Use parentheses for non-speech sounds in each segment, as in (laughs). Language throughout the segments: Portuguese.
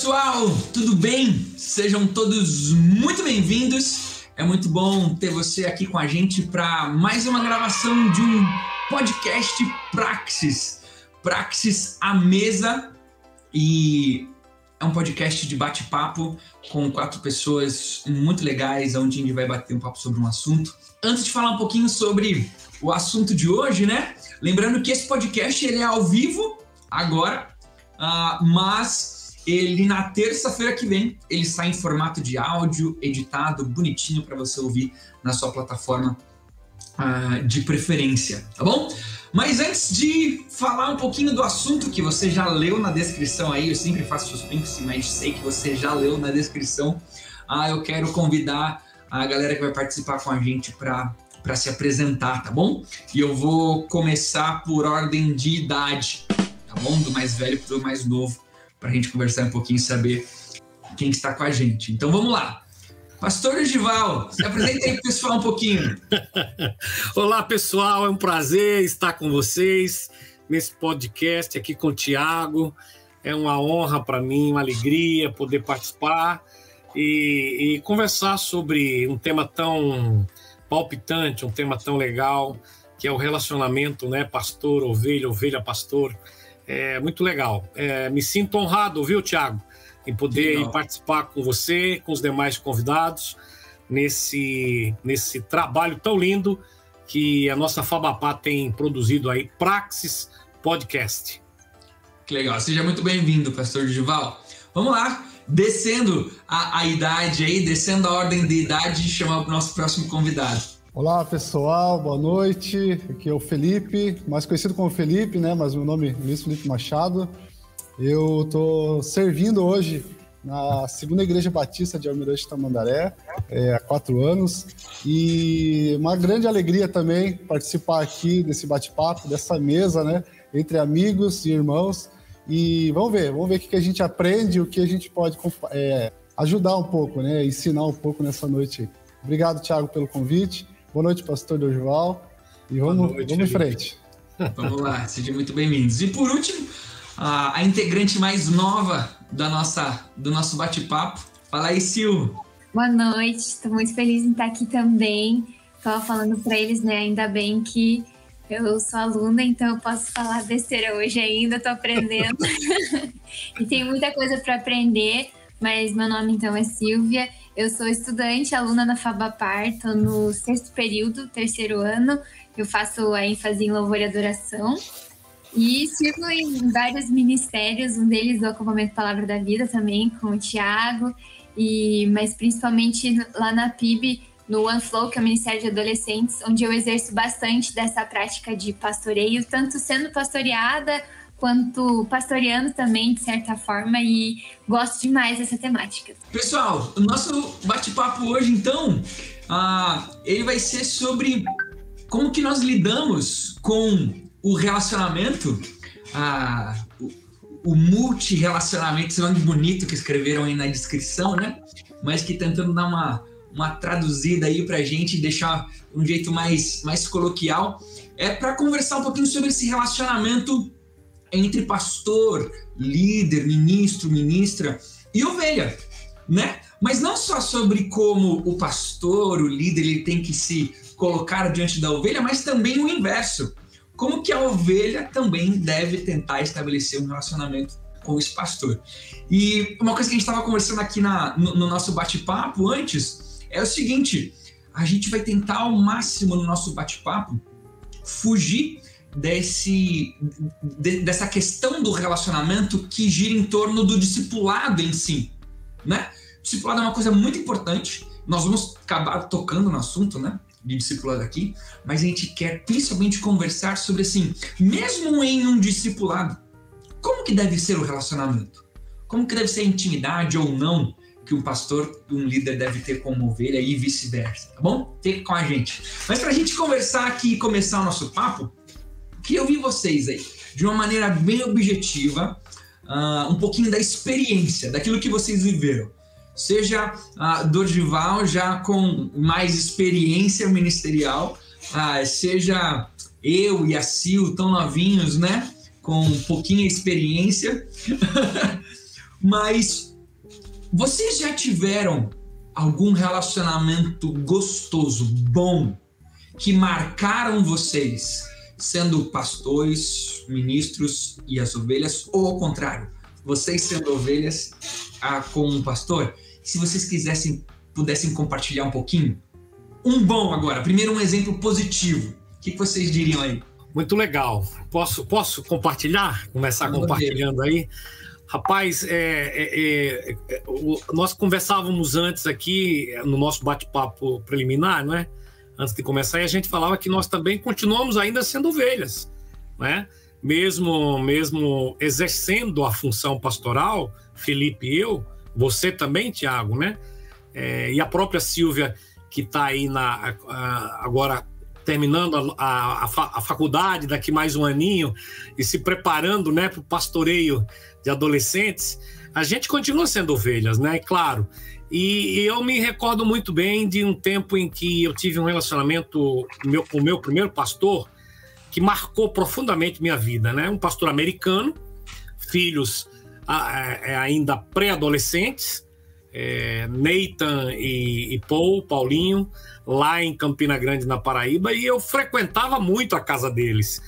Pessoal, tudo bem? Sejam todos muito bem-vindos. É muito bom ter você aqui com a gente para mais uma gravação de um podcast Praxis. Praxis à mesa e é um podcast de bate-papo com quatro pessoas muito legais, onde a gente vai bater um papo sobre um assunto. Antes de falar um pouquinho sobre o assunto de hoje, né? Lembrando que esse podcast ele é ao vivo agora, uh, mas ele na terça-feira que vem ele sai em formato de áudio editado, bonitinho para você ouvir na sua plataforma uh, de preferência, tá bom? Mas antes de falar um pouquinho do assunto que você já leu na descrição aí, eu sempre faço suspense, mas sei que você já leu na descrição, uh, eu quero convidar a galera que vai participar com a gente para para se apresentar, tá bom? E eu vou começar por ordem de idade, tá bom? Do mais velho para o mais novo, para a gente conversar um pouquinho e saber quem está com a gente. Então vamos lá. Pastor Gival, se apresenta aí pessoal um pouquinho. (laughs) Olá pessoal, é um prazer estar com vocês nesse podcast aqui com o Tiago. É uma honra para mim, uma alegria poder participar e, e conversar sobre um tema tão palpitante, um tema tão legal, que é o relacionamento, né, pastor, ovelha, ovelha, pastor. É muito legal. É, me sinto honrado, viu, Tiago, em poder participar com você, com os demais convidados, nesse, nesse trabalho tão lindo que a nossa Fabapá tem produzido aí, Praxis Podcast. Que legal. Seja muito bem-vindo, pastor Gival. Vamos lá, descendo a, a idade aí, descendo a ordem de idade, chamar o nosso próximo convidado. Olá pessoal, boa noite. Aqui é o Felipe, mais conhecido como Felipe, né? Mas meu nome é Luiz Felipe Machado. Eu estou servindo hoje na segunda igreja batista de Almirante Tamandaré é, há quatro anos e uma grande alegria também participar aqui desse bate-papo, dessa mesa, né? Entre amigos e irmãos e vamos ver, vamos ver o que a gente aprende, o que a gente pode é, ajudar um pouco, né? Ensinar um pouco nessa noite. Obrigado, Thiago, pelo convite. Boa noite, pastor Dorival. E vamos, noite, vamos em frente. (laughs) Vamos lá, sejam muito bem-vindos. E por último, a, a, integrante mais nova da nossa, do nosso bate-papo. Fala aí, Sil. Boa noite, estou muito feliz em estar aqui também. Estava falando para eles, né? Ainda bem que eu sou aluna, então eu posso falar besteira hoje ainda, estou aprendendo. (laughs) (laughs) e tem muita coisa para aprender, mas meu nome então é Silvia. Eu sou estudante, aluna na Fabapar, estou no sexto período, terceiro ano. Eu faço a ênfase em louvor e adoração. E sirvo em vários ministérios, um deles o acampamento Palavra da Vida também, com o Tiago, e, mas principalmente lá na PIB no OneFlow, que é o Ministério de Adolescentes, onde eu exerço bastante dessa prática de pastoreio, tanto sendo pastoreada quanto pastoreando também, de certa forma, e gosto demais dessa temática. Pessoal, o nosso bate-papo hoje, então, uh, ele vai ser sobre como que nós lidamos com o relacionamento, uh, o, o multi-relacionamento, esse nome bonito que escreveram aí na descrição, né? Mas que tentando dar uma uma traduzida aí para a gente deixar um jeito mais, mais coloquial, é para conversar um pouquinho sobre esse relacionamento entre pastor, líder, ministro, ministra e ovelha, né? Mas não só sobre como o pastor, o líder, ele tem que se colocar diante da ovelha, mas também o inverso. Como que a ovelha também deve tentar estabelecer um relacionamento com esse pastor. E uma coisa que a gente estava conversando aqui na, no, no nosso bate-papo antes é o seguinte: a gente vai tentar ao máximo no nosso bate-papo fugir desse, de, dessa questão do relacionamento que gira em torno do discipulado em si, né? Discipulado é uma coisa muito importante. Nós vamos acabar tocando no assunto, né? De discipulado aqui, mas a gente quer principalmente conversar sobre assim, mesmo em um discipulado, como que deve ser o relacionamento? Como que deve ser a intimidade ou não que um pastor um líder deve ter como ovelha e vice-versa, tá bom? Fique com a gente. Mas para a gente conversar aqui e começar o nosso papo, queria ouvir vocês aí, de uma maneira bem objetiva, uh, um pouquinho da experiência, daquilo que vocês viveram. Seja uh, Dorival já com mais experiência ministerial, uh, seja eu e a Sil tão novinhos, né? Com pouquinha experiência. (laughs) Mas vocês já tiveram algum relacionamento gostoso, bom, que marcaram vocês, sendo pastores, ministros e as ovelhas, ou ao contrário, vocês sendo ovelhas ah, com um pastor? Se vocês quisessem, pudessem compartilhar um pouquinho. Um bom agora, primeiro um exemplo positivo. O que, que vocês diriam aí? Muito legal. Posso, posso compartilhar? Começar compartilhando aí? Rapaz, é, é, é, é nós conversávamos antes aqui no nosso bate-papo preliminar, não é? Antes de começar, e a gente falava que nós também continuamos ainda sendo ovelhas, né? Mesmo, mesmo exercendo a função pastoral, Felipe e eu, você também, Tiago, né? É, e a própria Silvia, que está aí na, agora terminando a, a, a, faculdade daqui mais um aninho e se preparando né, para o pastoreio de adolescentes, a gente continua sendo ovelhas, né? Claro. E, eu me recordo muito bem de um tempo em que eu tive um relacionamento meu, com o meu primeiro pastor que marcou profundamente minha vida, né? Um pastor americano, filhos é, ainda pré-adolescentes, é, Nathan e, e Paul, Paulinho, lá em Campina Grande, na Paraíba, e eu frequentava muito a casa deles.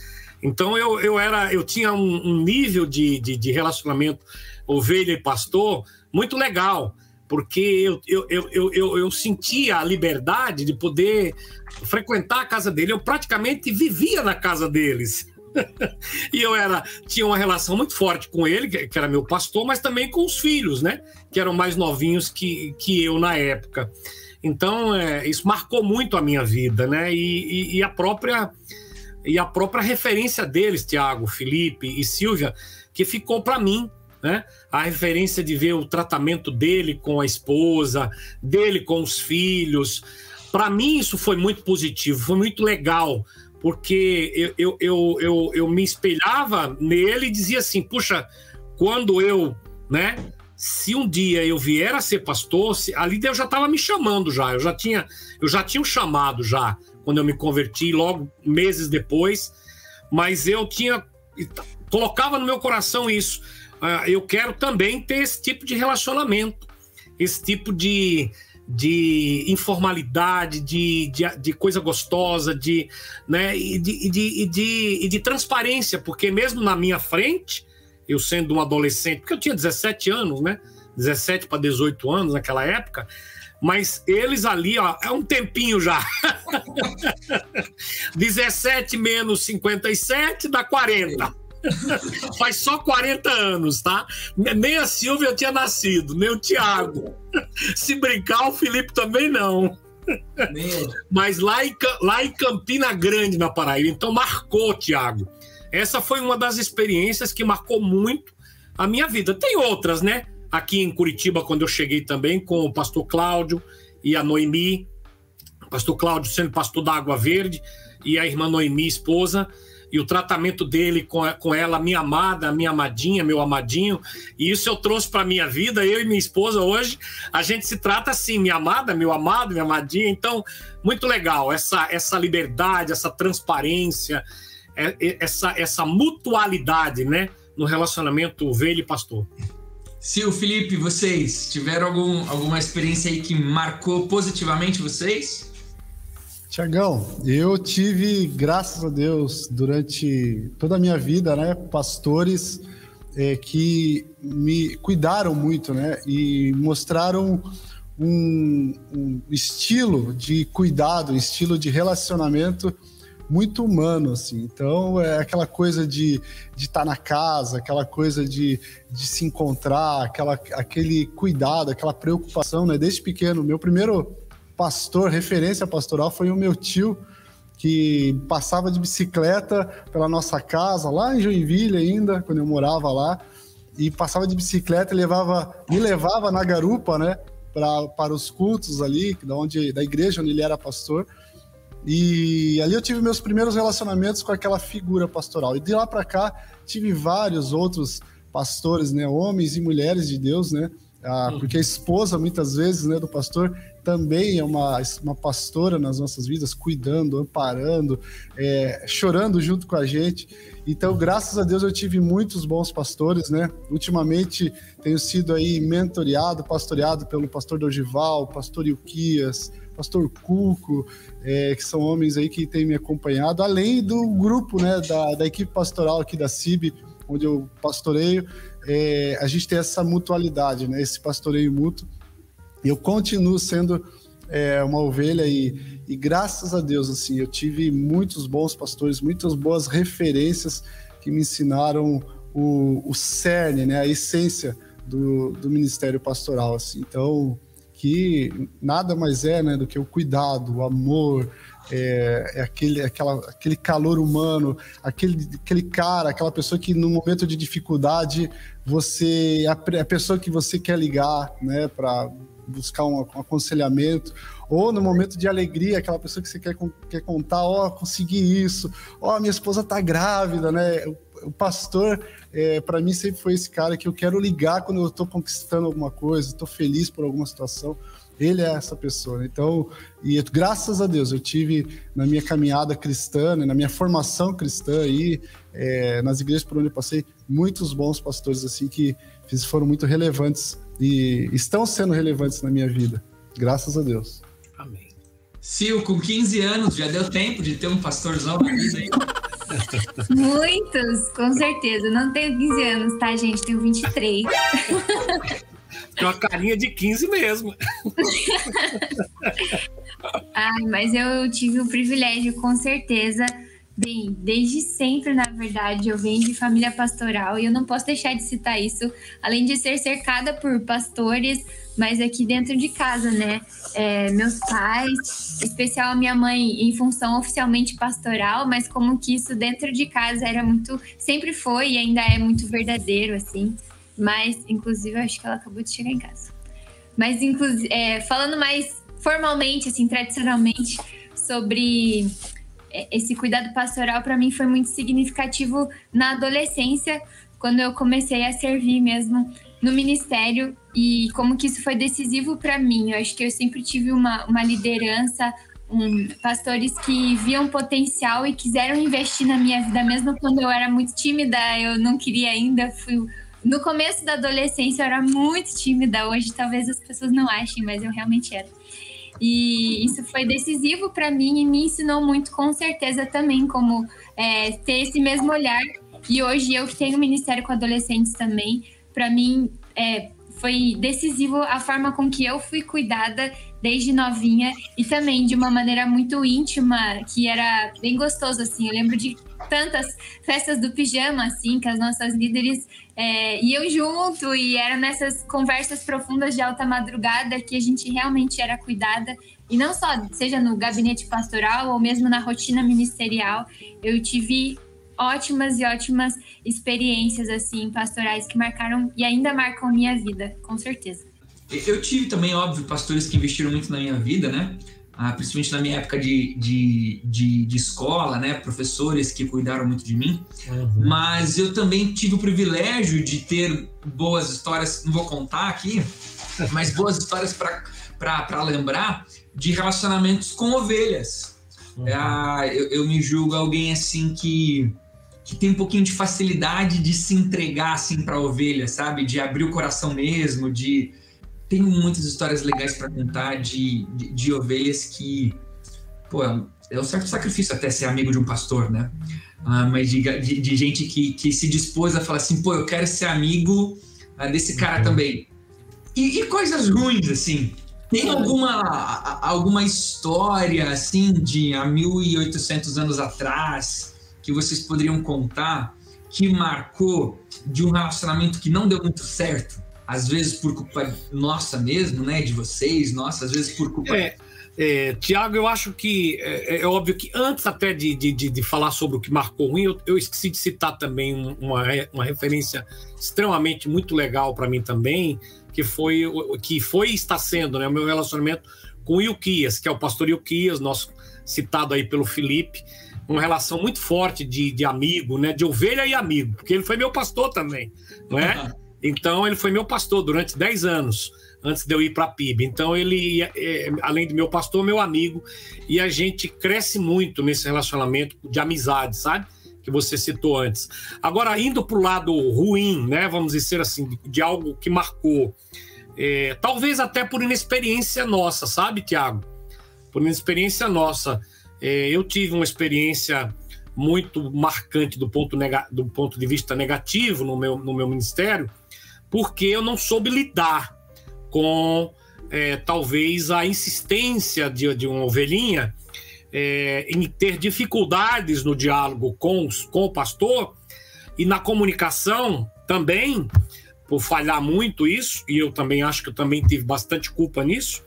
Então eu, eu era, eu tinha um, um nível de, de, de, relacionamento ovelha e pastor muito legal, porque eu, eu, eu, eu, eu sentia a liberdade de poder frequentar a casa dele. Eu praticamente vivia na casa deles. (laughs) e eu era tinha uma relação muito forte com ele, que era meu pastor, mas também com os filhos, né? Que eram mais novinhos que, que eu na época. Então, é, isso marcou muito a minha vida, né? E, e, e, a própria e a própria referência deles, Tiago, Felipe e Silvia, que ficou para mim, né? A referência de ver o tratamento dele com a esposa, dele com os filhos. Para mim, isso foi muito positivo, foi muito legal, porque eu, eu, eu, eu, eu me espelhava nele e dizia assim: puxa, quando eu, né? se um dia eu vier a ser pastor, se, ali Deus já estava me chamando já, eu já tinha, eu já tinha um chamado já quando eu me converti, logo meses depois, mas eu tinha colocava no meu coração isso. Uh, eu quero também ter esse tipo de relacionamento, esse tipo de, de informalidade, de, de, de, coisa gostosa, de, né, e de, e de, e de, e de transparência, porque mesmo na minha frente, eu sendo um adolescente, porque eu tinha 17 anos, né? 17 para 18 anos naquela época, mas eles ali, ó, é um tempinho já. (laughs) 17 menos 57 dá 40. (laughs) Faz só 40 anos, tá? Nem a Silvia tinha nascido, nem o Tiago. (laughs) Se brincar, o Felipe também não. Mas lá em, lá em Campina Grande, na Paraíba. Então marcou, Tiago essa foi uma das experiências que marcou muito a minha vida. Tem outras, né? Aqui em Curitiba, quando eu cheguei também com o pastor Cláudio e a Noemi, pastor Cláudio sendo pastor da Água Verde e a irmã Noemi, esposa, e o tratamento dele com, com ela, minha amada, minha amadinha, meu amadinho, e isso eu trouxe para minha vida, eu e minha esposa hoje, a gente se trata assim, minha amada, meu amado, minha amadinha, então, muito legal, essa, essa liberdade, essa transparência, é, é, essa, essa mutualidade, né? No relacionamento ovelha e pastor. Sil, Felipe, vocês tiveram algum, alguma experiência aí que marcou positivamente vocês? Tiagão, eu tive, graças a Deus, durante toda a minha vida, né, pastores é, que me cuidaram muito, né, e mostraram um, um estilo de cuidado, um estilo de relacionamento muito humano, assim. Então, é aquela coisa de estar tá na casa, aquela coisa de, de se encontrar, aquela, aquele cuidado, aquela preocupação, né? Desde pequeno, meu primeiro pastor, referência pastoral, foi o meu tio, que passava de bicicleta pela nossa casa, lá em Joinville ainda, quando eu morava lá, e passava de bicicleta e levava, me levava na garupa, né? Pra, para os cultos ali, da, onde, da igreja onde ele era pastor. E ali eu tive meus primeiros relacionamentos com aquela figura pastoral. E de lá para cá tive vários outros pastores, né, homens e mulheres de Deus, né? Ah, uhum. porque a esposa muitas vezes, né, do pastor também é uma, uma pastora nas nossas vidas, cuidando, amparando, é, chorando junto com a gente. Então, graças a Deus, eu tive muitos bons pastores, né? Ultimamente, tenho sido aí mentoreado, pastoreado pelo pastor Dorgival, pastor Ilquias, pastor Cuco, é, que são homens aí que têm me acompanhado, além do grupo, né, da, da equipe pastoral aqui da CIB, onde eu pastoreio, é, a gente tem essa mutualidade, né, esse pastoreio mútuo. E eu continuo sendo é, uma ovelha e, e graças a Deus, assim, eu tive muitos bons pastores, muitas boas referências que me ensinaram o, o cerne, né, a essência do, do ministério pastoral, assim. Então, que nada mais é, né, do que o cuidado, o amor, é, é, aquele, aquela, aquele calor humano, aquele, aquele cara, aquela pessoa que no momento de dificuldade você a, a pessoa que você quer ligar, né, para buscar um, aconselhamento, ou no momento de alegria, aquela pessoa que você quer, quer contar, ó, oh, consegui isso, ó, oh, minha esposa tá grávida, né? O, o pastor, é, para mim, sempre foi esse cara que eu quero ligar quando eu estou conquistando alguma coisa, estou feliz por alguma situação. Ele é essa pessoa. Né? Então, e graças a Deus, eu tive na minha caminhada cristã, né, na minha formação cristã aí, é, nas igrejas por onde eu passei, muitos bons pastores assim que foram muito relevantes e estão sendo relevantes na minha vida. Graças a Deus. Amém. Sil, com 15 anos, já deu tempo de ter um pastorzão na vida aí? (laughs) Muitos, com certeza. Não tenho 15 anos, tá, gente? Tenho 23. (laughs) Tem uma carinha de 15 mesmo. (laughs) Ai, mas eu tive o privilégio, com certeza. Bem, desde sempre, na verdade, eu venho de família pastoral e eu não posso deixar de citar isso, além de ser cercada por pastores, mas aqui dentro de casa, né? É, meus pais, especial a minha mãe, em função oficialmente pastoral, mas como que isso dentro de casa era muito, sempre foi e ainda é muito verdadeiro, assim. Mas, inclusive, eu acho que ela acabou de chegar em casa. Mas, inclusive, é, falando mais formalmente, assim, tradicionalmente, sobre esse cuidado pastoral, para mim foi muito significativo na adolescência, quando eu comecei a servir mesmo no ministério e como que isso foi decisivo para mim. Eu acho que eu sempre tive uma, uma liderança, um, pastores que viam potencial e quiseram investir na minha vida, mesmo quando eu era muito tímida, eu não queria ainda, fui no começo da adolescência eu era muito tímida, hoje talvez as pessoas não achem, mas eu realmente era. E isso foi decisivo para mim e me ensinou muito, com certeza, também, como é, ter esse mesmo olhar. E hoje eu que tenho ministério com adolescentes também, para mim é, foi decisivo a forma com que eu fui cuidada desde novinha e também de uma maneira muito íntima, que era bem gostoso, assim. Eu lembro de tantas festas do pijama, assim, que as nossas líderes é, iam junto e eram nessas conversas profundas de alta madrugada que a gente realmente era cuidada. E não só, seja no gabinete pastoral ou mesmo na rotina ministerial, eu tive ótimas e ótimas experiências assim pastorais que marcaram e ainda marcam minha vida, com certeza. Eu tive também, óbvio, pastores que investiram muito na minha vida, né? Ah, principalmente na minha época de, de, de, de, escola, né? Professores que cuidaram muito de mim. Uhum. Mas eu também tive o privilégio de ter boas histórias, não vou contar aqui, mas boas histórias para lembrar de relacionamentos com ovelhas. Uhum. Ah, eu, eu me julgo alguém assim que que tem um pouquinho de facilidade de se entregar assim para a ovelha, sabe? De abrir o coração mesmo, de tenho muitas histórias legais para contar de, de, de, ovelhas que, pô, é um certo sacrifício até ser amigo de um pastor, né? Ah, mas de, de, de, gente que, que se dispôs a falar assim, pô, eu quero ser amigo ah, desse cara uhum. também. E, e, coisas ruins, assim. Tem alguma, alguma história, assim, de há 1.800 anos atrás, que vocês poderiam contar que marcou de um relacionamento que não deu muito certo? Às vezes por culpa nossa mesmo, né? De vocês, nossa, às vezes por culpa. É, é, Tiago, eu acho que é, é, óbvio que antes até de, de, de, falar sobre o que marcou ruim, eu, eu esqueci de citar também uma, uma referência extremamente muito legal para mim também, que foi que foi e está sendo né, o meu relacionamento com o Ilquias, que é o pastor Ilquias, nosso citado aí pelo Felipe uma relação muito forte de, de amigo, né? De ovelha e amigo, porque ele foi meu pastor também, não é? (laughs) Então, ele foi meu pastor durante 10 anos, antes de eu ir para a PIB. Então, ele, é, além de meu pastor, meu amigo, e a gente cresce muito nesse relacionamento de amizade, sabe? Que você citou antes. Agora, indo para o lado ruim, né? Vamos dizer assim, de algo que marcou. É, talvez até por inexperiência nossa, sabe, Tiago? Por inexperiência nossa. É, eu tive uma experiência muito marcante do ponto, do ponto de vista negativo no meu, no meu ministério, porque eu não soube lidar com é, talvez a insistência de, de uma ovelhinha é, em ter dificuldades no diálogo com, com o pastor e na comunicação também, por falhar muito isso, e eu também acho que eu também tive bastante culpa nisso.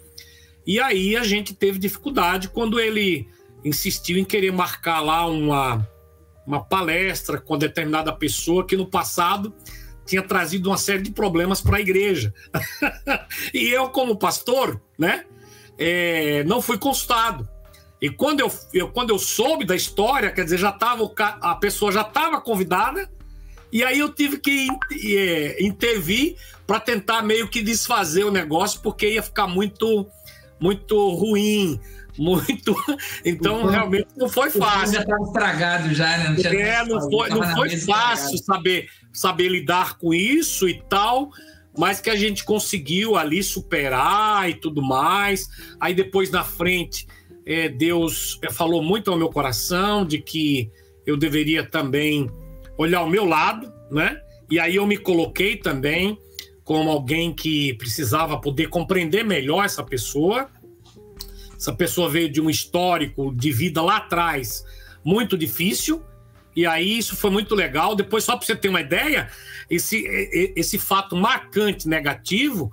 E aí a gente teve dificuldade quando ele insistiu em querer marcar lá uma, uma palestra com determinada pessoa que no passado tinha trazido uma série de problemas para a igreja. (laughs) e eu, como pastor, né, é, não fui consultado. E quando eu, eu, quando eu soube da história, quer dizer, já tava, a pessoa já estava convidada, e aí eu tive que é, intervir para tentar meio que desfazer o negócio, porque ia ficar muito, muito ruim, muito. (laughs) Então, então realmente não foi fácil. Já estava estragado já, né? Não, tinha é, não foi, não foi fácil saber, saber lidar com isso e tal, mas que a gente conseguiu ali superar e tudo mais. Aí depois na frente, é, Deus é, falou muito ao meu coração de que eu deveria também olhar o meu lado, né? E aí eu me coloquei também como alguém que precisava poder compreender melhor essa pessoa essa pessoa veio de um histórico de vida lá atrás muito difícil, e aí isso foi muito legal. Depois, só para você ter uma ideia, esse, esse fato marcante negativo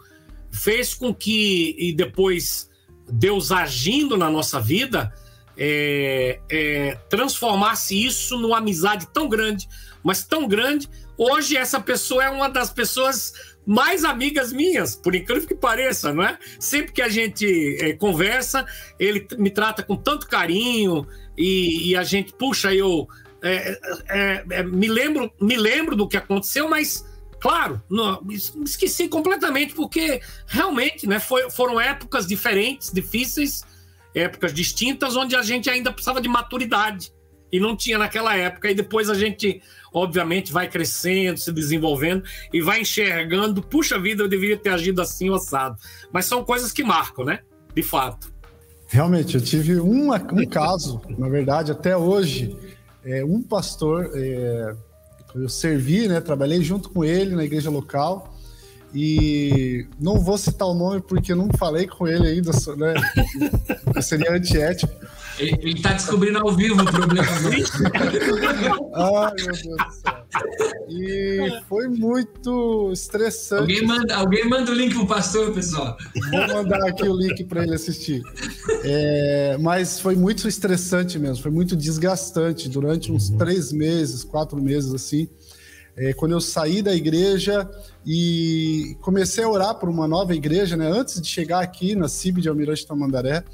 fez com que, e depois Deus agindo na nossa vida, é, é, transformasse isso numa amizade tão grande, mas tão grande. Hoje, essa pessoa é uma das pessoas mais amigas minhas, por incrível que pareça, não é? Sempre que a gente é, conversa, ele me trata com tanto carinho e, e a gente, puxa, eu é, é, me lembro, me lembro do que aconteceu, mas claro, não, esqueci completamente porque realmente, né? Foi, foram épocas diferentes, difíceis, épocas distintas, onde a gente ainda precisava de maturidade e não tinha naquela época. E depois a gente obviamente vai crescendo, se desenvolvendo e vai enxergando, puxa vida, eu deveria ter agido assim ou assado. Mas são coisas que marcam, né? De fato. Realmente, eu tive um, um caso, na verdade, até hoje, é, um pastor, é, eu servi, né, trabalhei junto com ele na igreja local, e não vou citar o nome porque não falei com ele ainda, né? Seria antiético. Ele, está descobrindo ao vivo o problema. (laughs) Ai, meu Deus do céu. E foi muito estressante. Alguém manda, alguém manda o link pro pastor, pessoal. Vou mandar aqui o link para ele assistir. É, mas foi muito estressante mesmo, foi muito desgastante durante uns três meses, quatro meses assim. É, quando eu saí da igreja e comecei a orar por uma nova igreja, né? Antes de chegar aqui na CIB de Almirante Tamandaré,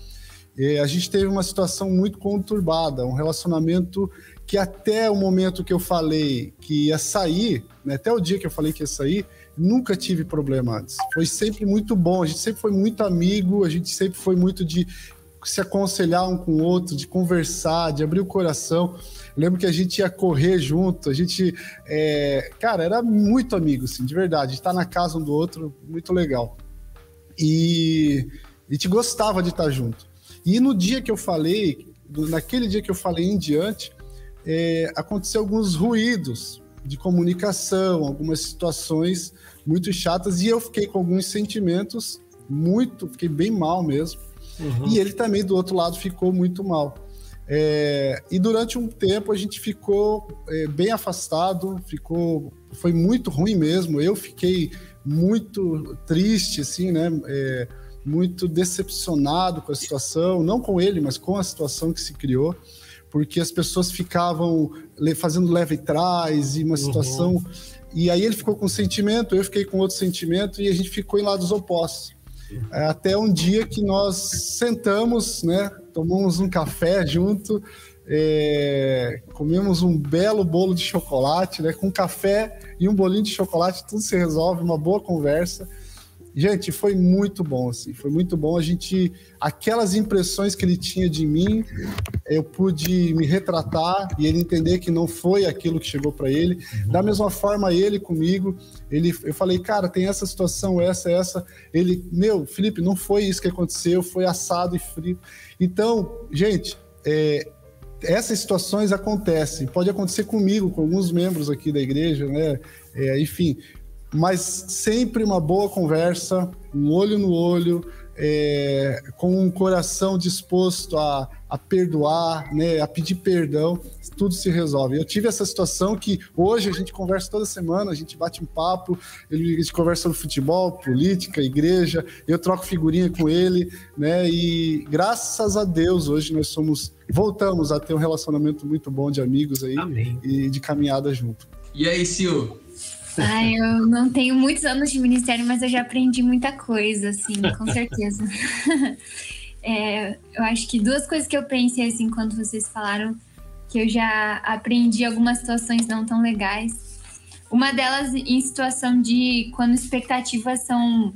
a gente teve uma situação muito conturbada, um relacionamento que até o momento que eu falei que ia sair, né, até o dia que eu falei que ia sair, nunca tive problema antes. Foi sempre muito bom, a gente sempre foi muito amigo, a gente sempre foi muito de se aconselhar um com o outro, de conversar, de abrir o coração. Eu lembro que a gente ia correr junto, a gente, é, cara, era muito amigo, assim, de verdade. Estar na casa um do outro, muito legal. E a gente gostava de estar junto. E no dia que eu falei, naquele dia que eu falei em diante, é, aconteceu alguns ruídos de comunicação, algumas situações muito chatas, e eu fiquei com alguns sentimentos muito, fiquei bem mal mesmo. Uhum. E ele também, do outro lado, ficou muito mal. É, e durante um tempo a gente ficou é, bem afastado, ficou, foi muito ruim mesmo. Eu fiquei muito triste, assim, né? É, muito decepcionado com a situação, não com ele, mas com a situação que se criou, porque as pessoas ficavam fazendo leve trás e uma uhum. situação. Uhum. E aí ele ficou com um sentimento, eu fiquei com outro sentimento e a gente ficou em lados opostos. É, até um dia que nós sentamos, né, tomamos um café junto, é, comemos um belo bolo de chocolate, né? Com café e um bolinho de chocolate, tudo se resolve, uma boa conversa. Gente, foi muito bom, assim, foi muito bom. A gente, aquelas impressões que ele tinha de mim, eu pude me retratar e ele entender que não foi aquilo que chegou para ele. Da mesma forma, ele comigo, ele, eu falei, cara, tem essa situação, essa, essa. Ele, meu, Felipe, não foi isso que aconteceu, foi assado e frio. Então, gente, é, essas situações acontecem. Pode acontecer comigo, com alguns membros aqui da igreja, né? É, enfim, mas sempre uma boa conversa, um olho no olho, é, com um coração disposto a, a perdoar, né, a pedir perdão, tudo se resolve. Eu tive essa situação que hoje a gente conversa toda semana, a gente bate um papo, ele, a gente conversa sobre futebol, política, igreja, eu troco figurinha com ele, né, e graças a Deus hoje nós somos, voltamos a ter um relacionamento muito bom de amigos aí Amém. e de caminhada junto. E aí, Sil, Ai, eu não tenho muitos anos de ministério, mas eu já aprendi muita coisa, assim, com (laughs) certeza. é, eu acho que duas coisas que eu pensei, assim, quando vocês falaram, que eu já aprendi algumas situações não tão legais. Uma delas em situação de quando expectativas são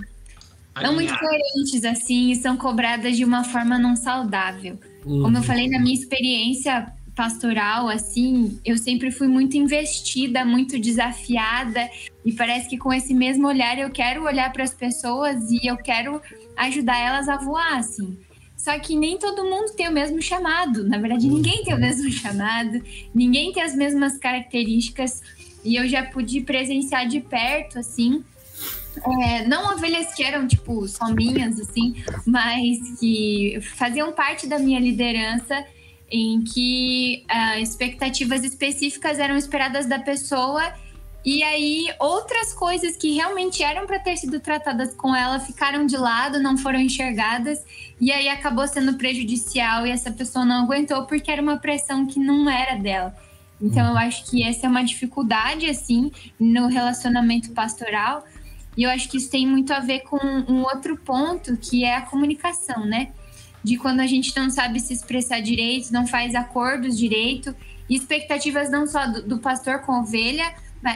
não muito coerentes, assim, e são cobradas de uma forma não saudável. Uhum. Como eu falei, na minha experiência, pastoral, assim, eu sempre fui muito investida, muito desafiada, e parece que com esse mesmo olhar eu quero olhar para as pessoas e eu quero ajudar elas a voar, assim. Só que nem todo mundo tem o mesmo chamado. Na verdade, ninguém tem o mesmo (laughs) chamado, ninguém tem as mesmas características. E eu já pude presenciar de perto, assim, é, não ovelhas que eram, tipo, só minhas, assim, mas que faziam parte da minha liderança em que uh, expectativas específicas eram esperadas da pessoa e aí outras coisas que realmente eram para ter sido tratadas com ela ficaram de lado, não foram enxergadas e aí acabou sendo prejudicial e essa pessoa não aguentou porque era uma pressão que não era dela. Então eu acho que essa é uma dificuldade assim no relacionamento pastoral e eu acho que isso tem muito a ver com um outro ponto que é a comunicação, né? De quando a gente não sabe se expressar direito, não faz acordos direito, e expectativas não só do, do pastor com ovelha,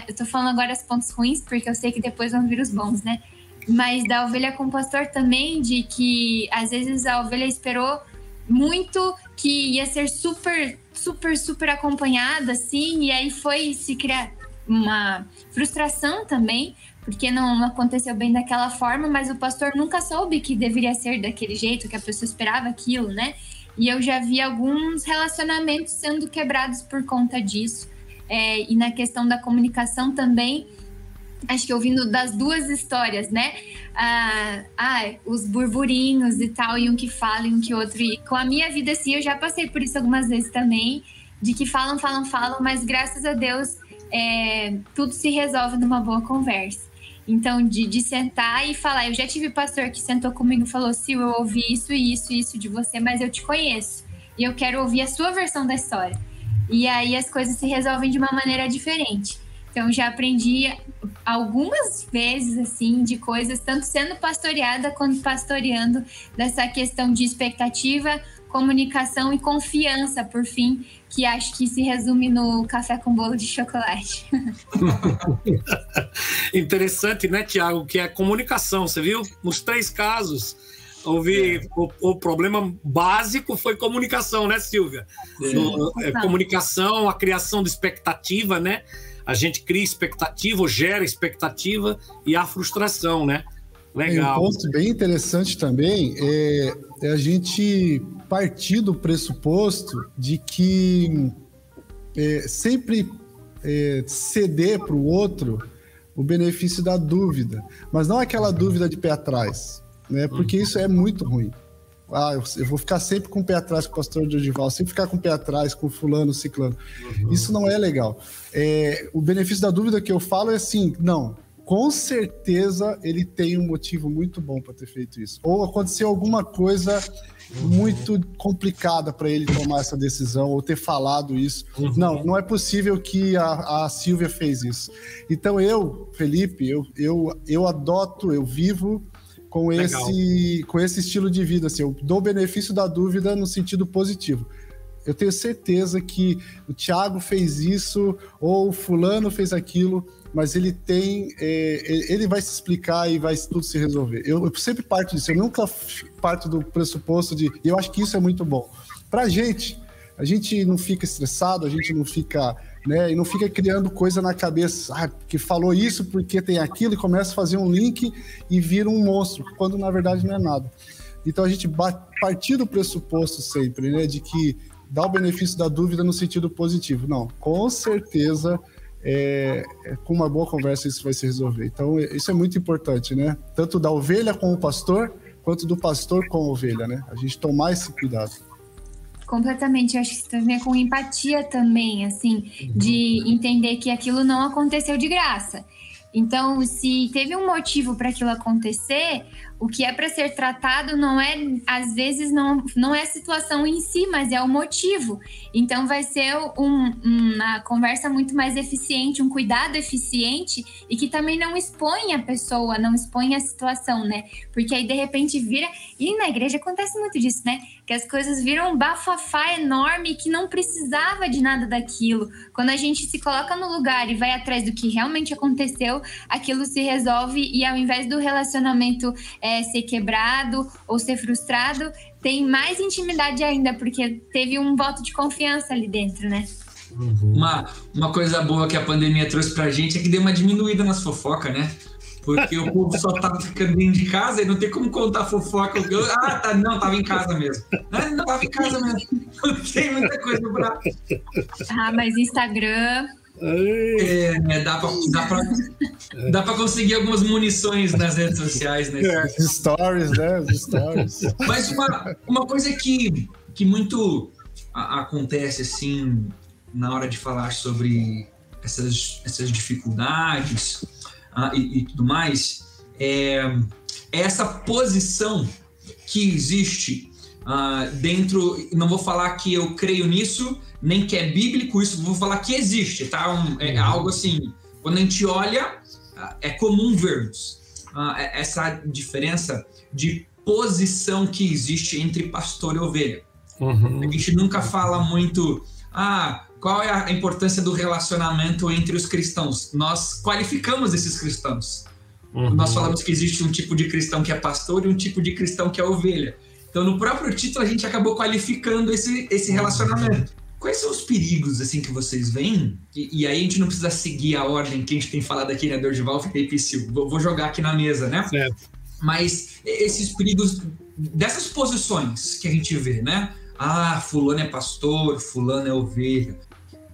eu tô falando agora os pontos ruins, porque eu sei que depois vão vir os bons, né? Mas da ovelha com o pastor também, de que às vezes a ovelha esperou muito que ia ser super, super, super acompanhada, assim, e aí foi se criar uma frustração também, porque não, aconteceu bem daquela forma, mas o pastor nunca soube que deveria ser daquele jeito, que a pessoa esperava aquilo, né? E eu já vi alguns relacionamentos sendo quebrados por conta disso. É, e na questão da comunicação também, acho que ouvindo das duas histórias, né? Ah, ah, os burburinhos e tal, e um que fala e um que outro. E com a minha vida, assim, eu já passei por isso algumas vezes também, de que falam, falam, falam, mas graças a Deus é, tudo se resolve numa boa conversa. Então, de, de sentar e falar. Eu já tive pastor que sentou comigo e falou: Sil, eu ouvi isso isso isso de você, mas eu te conheço. E eu quero ouvir a sua versão da história. E aí as coisas se resolvem de uma maneira diferente. Então, já aprendi algumas vezes, assim, de coisas, tanto sendo pastoreada quanto pastoreando, dessa questão de expectativa, comunicação e confiança, por fim, que acho que se resume no café com bolo de chocolate. (laughs) Interessante, né, Tiago? Que é comunicação, você viu? Nos três casos, houve é. o, o, problema básico foi comunicação, né, Silvia? É. No, é, comunicação, a criação de expectativa, né? A gente cria expectativa, gera expectativa e a frustração, né? Legal. Um ponto bem interessante também é, é a gente partir do pressuposto de que é, sempre é, ceder para o outro o benefício da dúvida, mas não aquela dúvida de pé atrás, né? Porque isso é muito ruim. Ah, eu, vou ficar sempre com o pé atrás com o pastor Dodival, sempre ficar com o pé atrás com fulano, ciclano. Uhum. Isso não é legal. É, o benefício da dúvida que eu falo é assim, não, com certeza ele tem um motivo muito bom para ter feito isso. Ou aconteceu alguma coisa muito complicada para ele tomar essa decisão ou ter falado isso. Uhum. Não, não é possível que a, a Silvia fez isso. Então eu, Felipe, eu, eu, eu adoto, eu vivo com esse, com esse estilo de vida. Assim, eu dou o benefício da dúvida no sentido positivo. eu tenho certeza que o Thiago fez isso ou o fulano fez aquilo, mas ele tem, é, ele vai se explicar e vai tudo se resolver. Eu, eu, sempre parto disso, eu nunca parto do pressuposto de, e eu acho que isso é muito bom. Pra gente, a gente não fica estressado, a gente não fica, né, e não fica criando coisa na cabeça, ah, que falou isso porque tem aquilo e começa a fazer um link e vira um monstro, quando na verdade não é nada. Então a gente partir do pressuposto sempre, né, de que dá o benefício da dúvida no sentido positivo. Não, com certeza é, é, com uma boa conversa isso vai se resolver. Então isso é muito importante, né? Tanto da ovelha com o pastor, quanto do pastor com a ovelha, né? A gente tomar esse cuidado. Completamente, eu acho que isso também é com empatia também, assim, de entender que aquilo não aconteceu de graça. Então, se teve um motivo para aquilo acontecer, o que é para ser tratado não é, às vezes, não, não é a situação em si, mas é o motivo. Então, vai ser um, uma conversa muito mais eficiente, um cuidado eficiente e que também não expõe a pessoa, não expõe a situação, né? Porque aí, de repente, vira. E na igreja acontece muito disso, né? Que as coisas viram um bafafá enorme que não precisava de nada daquilo. Quando a gente se coloca no lugar e vai atrás do que realmente aconteceu, aquilo se resolve e ao invés do relacionamento ser quebrado ou ser frustrado, tem mais intimidade ainda, porque teve um voto de confiança ali dentro, né? Uhum. Uma, uma coisa boa que a pandemia trouxe pra gente é que deu uma diminuída nas fofocas, né? Porque o povo só tava ficando dentro de casa e não tem como contar fofoca. ah, tá, não, tava em casa mesmo. Não, não tava em casa mesmo. (laughs) Não tem muita coisa pra. Ah, mas Instagram. É, né, dá, pra, dá, pra, dá pra conseguir algumas munições nas redes sociais, né? É, stories, né? stories. Mas uma, uma coisa que, que muito a, acontece, assim, na hora de falar sobre essas, essas dificuldades uh, e, e, tudo mais, é, é, essa posição que existe uh, dentro. Não vou falar que eu creio nisso, nem que é bíblico isso, vou falar que existe, tá? Um, é uhum. algo assim, quando a gente olha, é comum vermos uh, essa diferença de posição que existe entre pastor e ovelha. Uhum. A gente nunca fala muito, ah, qual é a importância do relacionamento entre os cristãos? Nós qualificamos esses cristãos. Uhum. Nós falamos que existe um tipo de cristão que é pastor e um tipo de cristão que é ovelha. Então, no próprio título, a gente acabou qualificando esse, esse relacionamento. Quais são os perigos assim que vocês veem? E, e, aí a gente não precisa seguir a ordem que a gente tem falado aqui, né? Dorival, Felipe Silvio. Vou, vou jogar aqui na mesa, né? Certo. Mas esses perigos dessas posições que a gente vê, né? Ah, fulano é pastor, fulano é ovelha.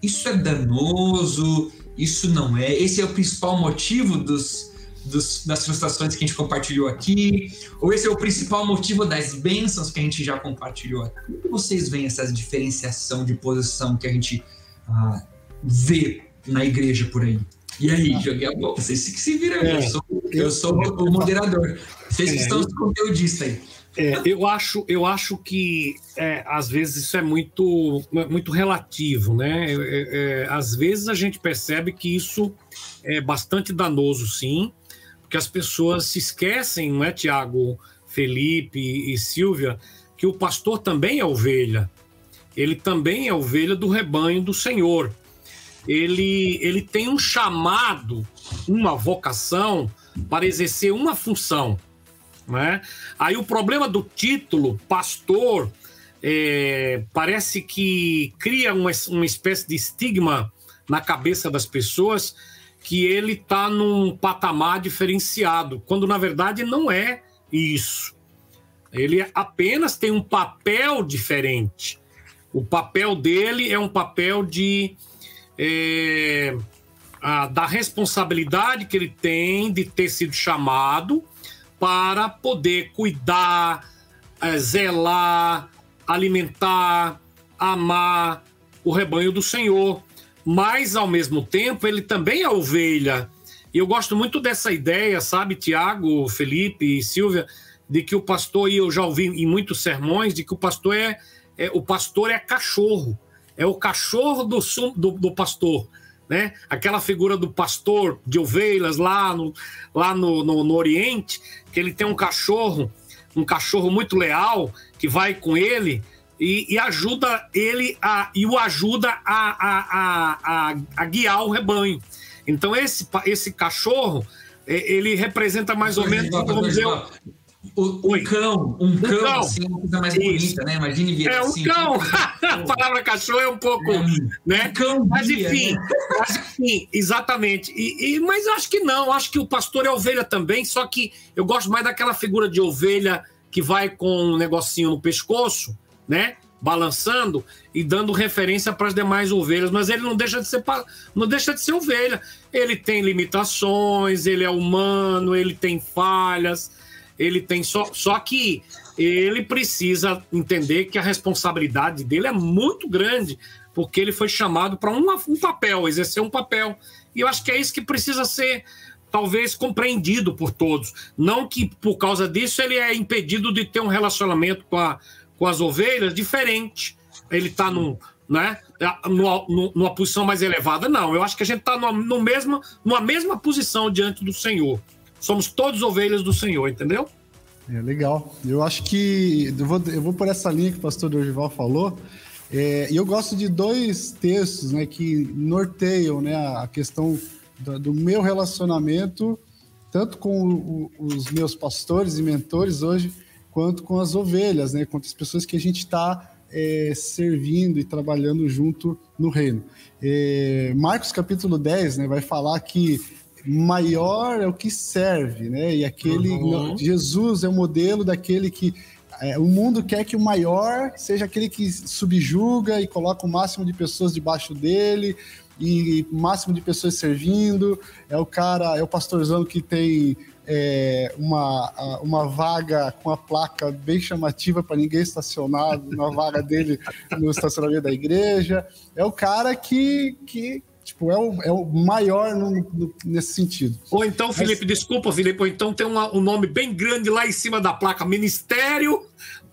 Isso é danoso, isso não é. Esse é o principal motivo dos, dos, das frustrações que a gente compartilhou aqui? Ou esse é o principal motivo das bênçãos que a gente já compartilhou aqui? Como vocês veem essa diferenciação de posição que a gente ah, vê na igreja por aí? E aí, joguei a bola, vocês que se viram, é, eu sou, eu sou o (laughs) moderador. Vocês que é, estão conteudistas aí. É, eu acho, eu acho que é, às vezes isso é muito, muito relativo, né? É, é, às vezes a gente percebe que isso é bastante danoso, sim, que as pessoas se esquecem, não é, Tiago, Felipe e Silvia, que o pastor também é ovelha. Ele também é ovelha do rebanho do Senhor. Ele, ele tem um chamado, uma vocação para exercer uma função. Né? Aí o problema do título, pastor, é, parece que cria uma, uma espécie de estigma na cabeça das pessoas que ele está num patamar diferenciado, quando na verdade não é isso. Ele apenas tem um papel diferente. O papel dele é um papel de é, a, da responsabilidade que ele tem de ter sido chamado para poder cuidar, é, zelar, alimentar, amar o rebanho do Senhor mas ao mesmo tempo ele também é ovelha. E eu gosto muito dessa ideia, sabe, Tiago, Felipe e Silvia, de que o pastor, e eu já ouvi em muitos sermões, de que o pastor é, é o pastor é cachorro, é o cachorro do, do, do pastor. Né? Aquela figura do pastor de ovelhas lá no, lá no, no, no Oriente, que ele tem um cachorro, um cachorro muito leal, que vai com ele, e, e ajuda ele a, e o ajuda a, a, a, a, guiar o rebanho. Então, esse, esse cachorro, ele representa mais ou menos, vamos dizer, o, um cão, um, um cão, cão, assim, uma coisa mais Isso. bonita, né? Imagine ver É um assim, cão. (laughs) a palavra cachorro é um pouco, é, né? Um cão mas enfim, né? mas enfim, exatamente. E, e, mas acho que não, acho que o pastor é ovelha também, só que eu gosto mais daquela figura de ovelha que vai com um negocinho no pescoço, né? Balançando e dando referência para as demais ovelhas, mas ele não deixa de ser não deixa de ser ovelha. Ele tem limitações, ele é humano, ele tem falhas ele tem só. Só que ele precisa entender que a responsabilidade dele é muito grande, porque ele foi chamado para um, um papel, exercer um papel. E eu acho que é isso que precisa ser talvez compreendido por todos. Não que por causa disso ele é impedido de ter um relacionamento com, a, com as ovelhas diferente. Ele está num, né, numa, numa, posição mais elevada. Não, eu acho que a gente está numa, numa, mesma, numa mesma posição diante do Senhor. Somos todos ovelhas do Senhor, entendeu? É legal. Eu acho que eu vou, eu vou por essa linha que o pastor Dorival falou. É, e eu gosto de dois textos né, que norteiam né, a questão do, do meu relacionamento, tanto com o, os meus pastores e mentores hoje, quanto com as ovelhas, né, com as pessoas que a gente está é, servindo e trabalhando junto no reino. É, Marcos capítulo 10 né, vai falar que maior é o que serve, né? E aquele uhum. Jesus é o modelo daquele que é, o mundo quer que o maior seja aquele que subjuga e coloca o máximo de pessoas debaixo dele e o máximo de pessoas servindo. É o cara, é o pastorzão que tem é, uma, uma vaga com a placa bem chamativa para ninguém estacionar (laughs) na vaga dele no estacionamento da igreja. É o cara que, que Tipo, é o, é o maior no, no, nesse sentido. Ou então, Felipe, Mas... desculpa, Felipe, ou então tem uma, um nome bem grande lá em cima da placa, Ministério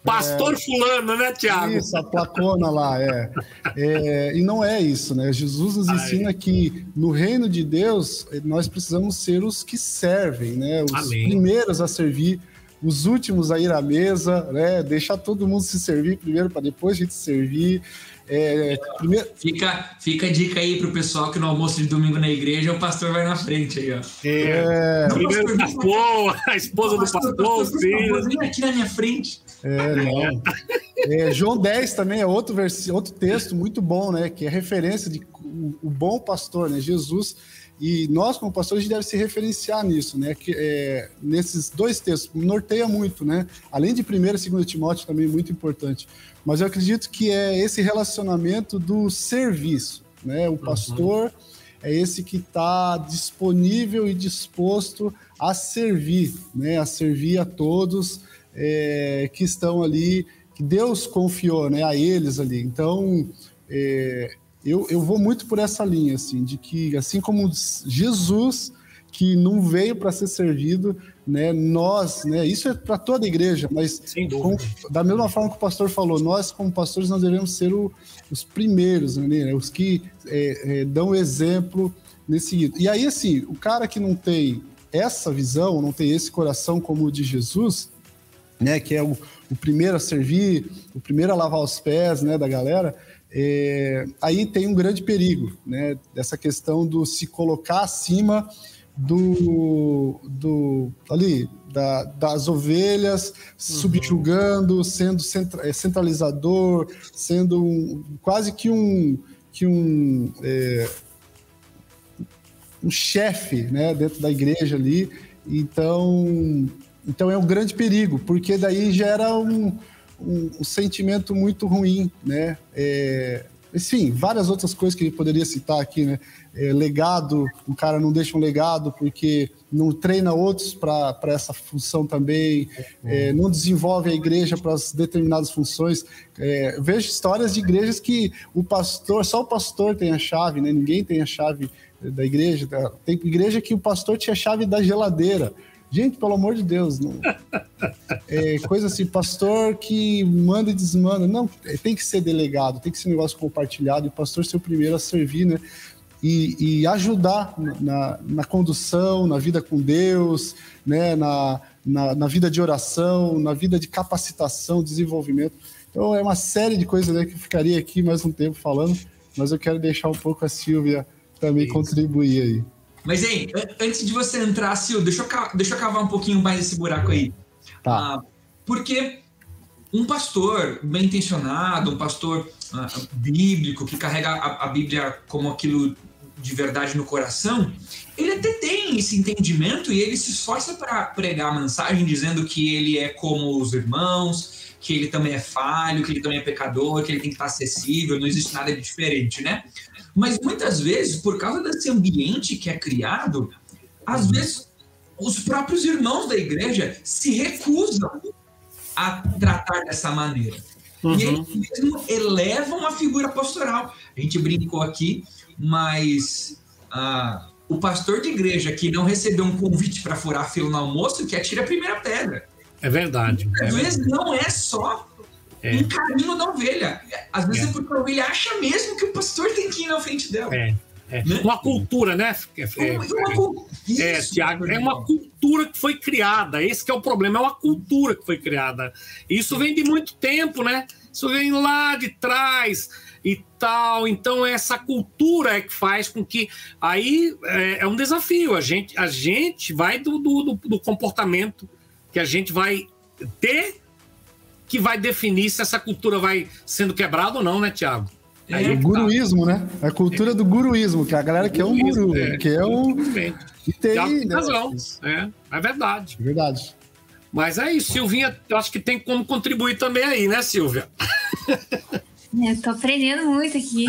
Pastor é... Fulano, né, Tiago? Isso, a placona lá, é. é. E não é isso, né? Jesus nos ensina Ai. que no reino de Deus nós precisamos ser os que servem, né? Os Amém. primeiros a servir, os últimos a ir à mesa, né? Deixar todo mundo se servir primeiro para depois a gente servir. É, primeiro... fica, fica a dica aí pro pessoal que no almoço de domingo na igreja o pastor vai na frente aí, ó. É, não, primeiro pastor, a esposa do pastor, pastor. Vem aqui na minha frente. É, não. É, João 10 também é outro, vers... outro texto muito bom, né? Que é referência de o, o bom pastor, né? Jesus. E nós, como pastores, a gente deve se referenciar nisso, né? Que, é, nesses dois textos, norteia muito, né? Além de 1 e 2 Timóteo, também muito importante. Mas eu acredito que é esse relacionamento do serviço, né? O uhum. pastor uhum. é esse que está disponível e disposto a servir, né? A servir a todos é, que estão ali, que Deus confiou, né? A eles ali. Então, é, eu, eu vou muito por essa linha, assim, de que assim como Jesus que não veio para ser servido, né? Nós, né? Isso é para toda a igreja, mas com, da mesma forma que o pastor falou, nós como pastores nós devemos ser o, os primeiros, né? Os que é, é, dão exemplo nesse seguinte. E aí assim, o cara que não tem essa visão, não tem esse coração como o de Jesus, né? Que é o, o primeiro a servir, o primeiro a lavar os pés, né? Da galera. É, aí tem um grande perigo, né? Dessa questão do se colocar acima do, do ali da, das ovelhas, uhum. subjugando, sendo é, centralizador, sendo um, quase que um que um é, um chefe, né, dentro da igreja ali. Então, então é um grande perigo, porque daí gera um, um, um sentimento muito ruim, né? É, enfim, várias outras coisas que ele poderia citar aqui, né? É, legado, o cara não deixa um legado porque não treina outros para essa função também, é, não desenvolve a igreja para as determinadas funções. É, vejo histórias de igrejas que o pastor, só o pastor tem a chave, né? Ninguém tem a chave da igreja. Tem igreja que o pastor tinha a chave da geladeira. Gente, pelo amor de Deus, não. É coisa assim, pastor que manda e desmanda. Não, é, tem que ser delegado, tem que ser um negócio compartilhado e o pastor ser o primeiro a servir, né? E, e ajudar na, na, condução, na vida com Deus, né? Na, na, na, vida de oração, na vida de capacitação, desenvolvimento. Então é uma série de coisas né, que eu ficaria aqui mais um tempo falando, mas eu quero deixar um pouco a Silvia também Isso. contribuir aí. Mas, hein, antes de você entrar, Sil, deixa eu, deixa eu cavar um pouquinho mais esse buraco aí. Tá. Ah, porque um pastor bem intencionado, um pastor ah, bíblico, que carrega a, a, Bíblia como aquilo de verdade no coração, ele até tem esse entendimento e ele se esforça para pregar a mensagem dizendo que ele é como os irmãos, que ele também é falho, que ele também é pecador, que ele tem que estar acessível, não existe nada de diferente, né? Mas muitas vezes, por causa desse ambiente que é criado, às vezes os próprios irmãos da igreja se recusam a tratar dessa maneira. Uhum. E eles mesmo elevam a figura pastoral. A gente brincou aqui, mas ah, o pastor de igreja que não recebeu um convite para furar fila no almoço, que atira a primeira pedra. É verdade. Às é vezes verdade. não é só é. um caminho da ovelha. Às vezes é. é. porque a ovelha acha mesmo que o pastor tem que ir na frente dela. É. É. Né? Uma cultura, né? É, é, é, Tiago, é uma cultura que foi criada. Esse é o problema, é uma cultura que foi criada. Isso vem de muito tempo, né? Isso vem lá de trás e tal. Então, essa cultura é que faz com que. Aí é, é um desafio. A gente, a gente vai do, do, do comportamento que a gente vai ter que vai definir se essa cultura vai sendo quebrada ou não, né, Tiago? É, o guruísmo, né? É a cultura do guruísmo, que é a galera que é um guru, é, que é um. E tem né? razão. É, é verdade. É verdade. Mas é isso, Silvinha, eu acho que tem como contribuir também aí, né, Silvia? Eu tô aprendendo muito aqui,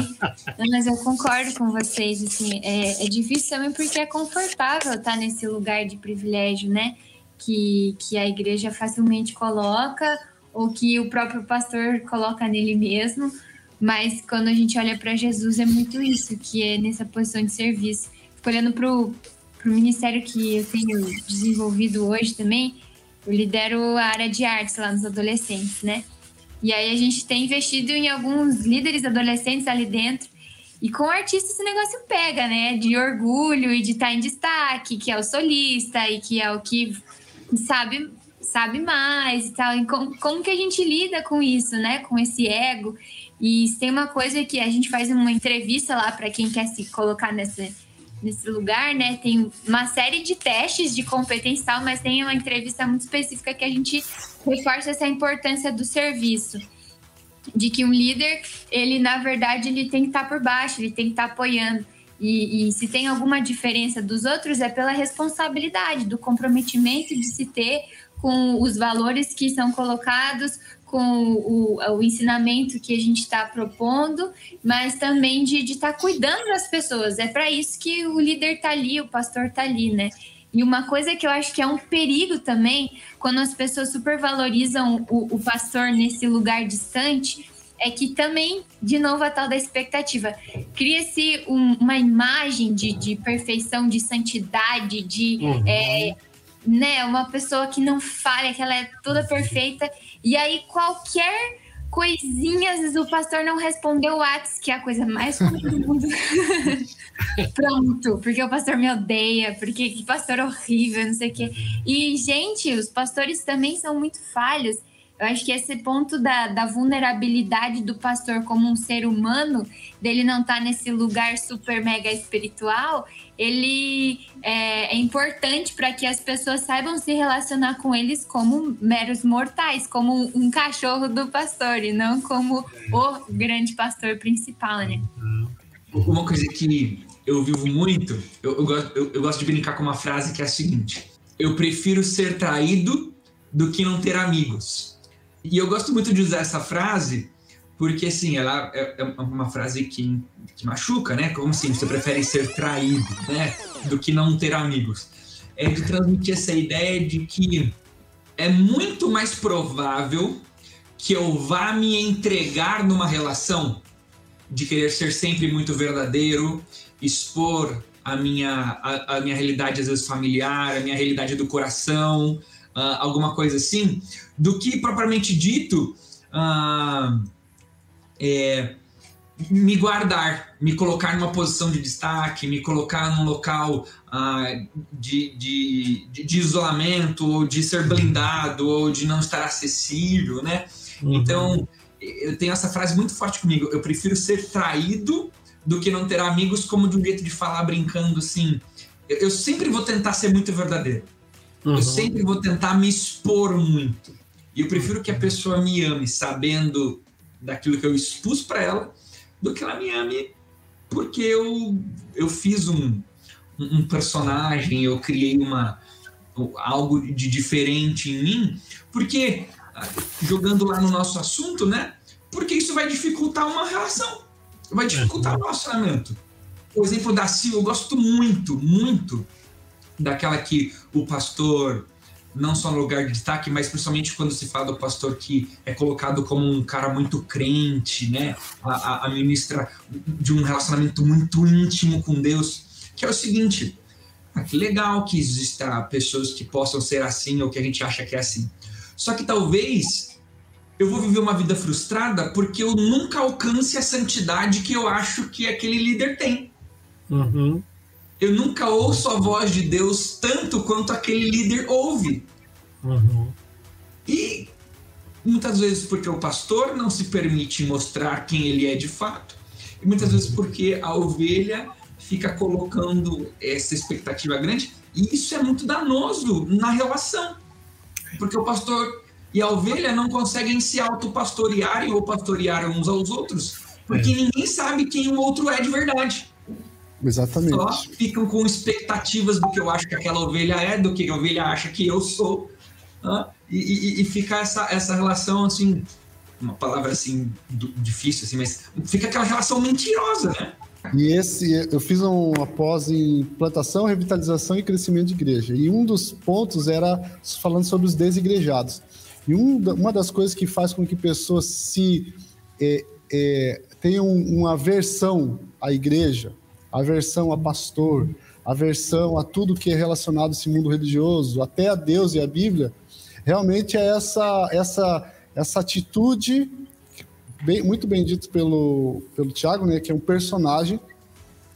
mas eu concordo com vocês, assim, é, é difícil também porque é confortável estar nesse lugar de privilégio, né? Que, que a igreja facilmente coloca ou que o próprio pastor coloca nele mesmo, mas quando a gente olha para Jesus é muito isso, que é nessa posição de serviço. Fico olhando para o ministério que eu tenho desenvolvido hoje também, eu lidero a área de artes lá nos adolescentes, né? E aí a gente tem investido em alguns líderes adolescentes ali dentro. E com artistas esse negócio pega, né? De orgulho e de estar em destaque, que é o solista e que é o que sabe sabe mais e tal. E como, como que a gente lida com isso, né? Com esse ego. E tem uma coisa que a gente faz uma entrevista lá para quem quer se colocar nesse, nesse lugar, né? Tem uma série de testes de competência e tal, mas tem uma entrevista muito específica que a gente reforça essa importância do serviço. De que um líder, ele na verdade, ele tem que estar tá por baixo, ele tem que estar tá apoiando. E, e, se tem alguma diferença dos outros, é pela responsabilidade, do comprometimento de se ter com os valores que são colocados, com o, o ensinamento que a gente está propondo, mas também de estar tá cuidando das pessoas. É para isso que o líder está ali, o pastor está ali, né? E uma coisa que eu acho que é um perigo também, quando as pessoas supervalorizam o, o pastor nesse lugar distante, é que também, de novo, a tal da expectativa. Cria-se um, uma imagem de, de, perfeição, de santidade, de. Uhum. É, né, uma pessoa que não falha, que ela é toda perfeita. E aí, qualquer coisinha, às vezes o pastor não respondeu o WhatsApp, que é a coisa mais comum do mundo. (laughs) Pronto, porque o pastor me odeia, porque que pastor horrível, não sei o quê. E, gente, os pastores também são muito falhos. Eu acho que esse ponto da, da vulnerabilidade do pastor como um ser humano, dele não estar tá nesse lugar super mega espiritual, ele é, é importante para que as pessoas saibam se relacionar com eles como meros mortais, como um cachorro do pastor, e não como o grande pastor principal, né? Uma coisa que eu vivo muito, eu, eu, eu, eu gosto de brincar com uma frase que é a seguinte: eu prefiro ser traído do que não ter amigos. E eu gosto muito de usar essa frase porque, assim, ela é, é uma frase que, que machuca, né? Como assim, você prefere ser traído, né? Do que não ter amigos. É de transmitir essa ideia de que é muito mais provável que eu vá me entregar numa relação de querer ser sempre muito verdadeiro, expor a minha, a, a minha realidade, às vezes, familiar, a minha realidade do coração, uh, alguma coisa assim, do que propriamente dito uh, é, me guardar, me colocar numa posição de destaque, me colocar num local uh, de, de, de, isolamento, ou de ser blindado, ou de não estar acessível, né? Uhum. Então, eu tenho essa frase muito forte comigo. Eu prefiro ser traído do que não ter amigos, como de um jeito de falar brincando assim. Eu, eu sempre vou tentar ser muito verdadeiro. Uhum. Eu sempre vou tentar me expor muito. E eu prefiro que a pessoa me ame sabendo daquilo que eu expus para ela, do que ela me ame porque eu, eu fiz um, um personagem, eu criei uma, algo de diferente em mim, porque, ah, jogando lá no nosso assunto, né? Porque isso vai dificultar uma relação, vai dificultar o relacionamento. O exemplo da Silvia, eu gosto muito, muito daquela que o pastor, não só no lugar de destaque, mas principalmente quando se fala do pastor que é colocado como um cara muito crente, né? A, a, a ministra de um relacionamento muito íntimo com Deus, que é o seguinte: ah, que legal que exista pessoas que possam ser assim ou que a gente acha que é assim. Só que talvez eu vou viver uma vida frustrada porque eu nunca alcance a santidade que eu acho que aquele líder tem. Uhum. Eu nunca ouço a voz de Deus tanto quanto aquele líder ouve. Uhum. E muitas vezes porque o pastor não se permite mostrar quem ele é de fato, e muitas vezes porque a ovelha fica colocando essa expectativa grande, e isso é muito danoso na relação. Porque o pastor e a ovelha não conseguem se autopastorearem ou pastorear uns aos outros, porque é. ninguém sabe quem o outro é de verdade. Exatamente. Só ficam com expectativas do que eu acho que aquela ovelha é, do que a ovelha acha que eu sou. Né? E, e, e fica essa, essa relação assim, uma palavra assim difícil, assim, mas fica aquela relação mentirosa, né? E esse, eu fiz uma pós em plantação, revitalização e crescimento de igreja. E um dos pontos era falando sobre os desigrejados. E um, uma das coisas que faz com que pessoas se é, é, tenham uma aversão à igreja, aversão a pastor, aversão a tudo que é relacionado a esse mundo religioso, até a Deus e a Bíblia, realmente é essa, essa, essa atitude bem, muito bem dito pelo, pelo Tiago, né, que é um personagem.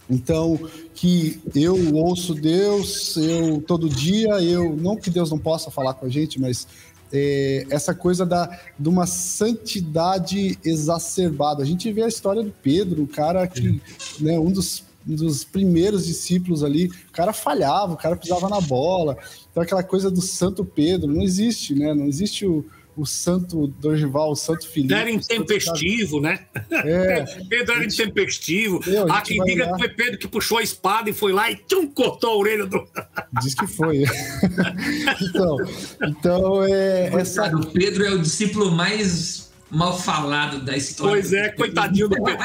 Então, que eu ouço Deus, eu todo dia, eu não que Deus não possa falar com a gente, mas é, essa coisa da, de uma santidade exacerbada. A gente vê a história do Pedro, o cara que, né, um dos, dos primeiros discípulos ali, o cara falhava, o cara pisava na bola. Então, aquela coisa do Santo Pedro não existe, né? Não existe o, o santo Dorival, o santo Felipe. Era intempestivo, né? É. (laughs) Pedro era intempestivo. Meu, Há quem diga que foi Pedro que puxou a espada e foi lá e tchum, cortou a orelha do. (laughs) Diz que foi. (laughs) então, então é. Essa... O Pedro é o discípulo mais mal falado da história. Pois é, coitadinho do (laughs) Pedro.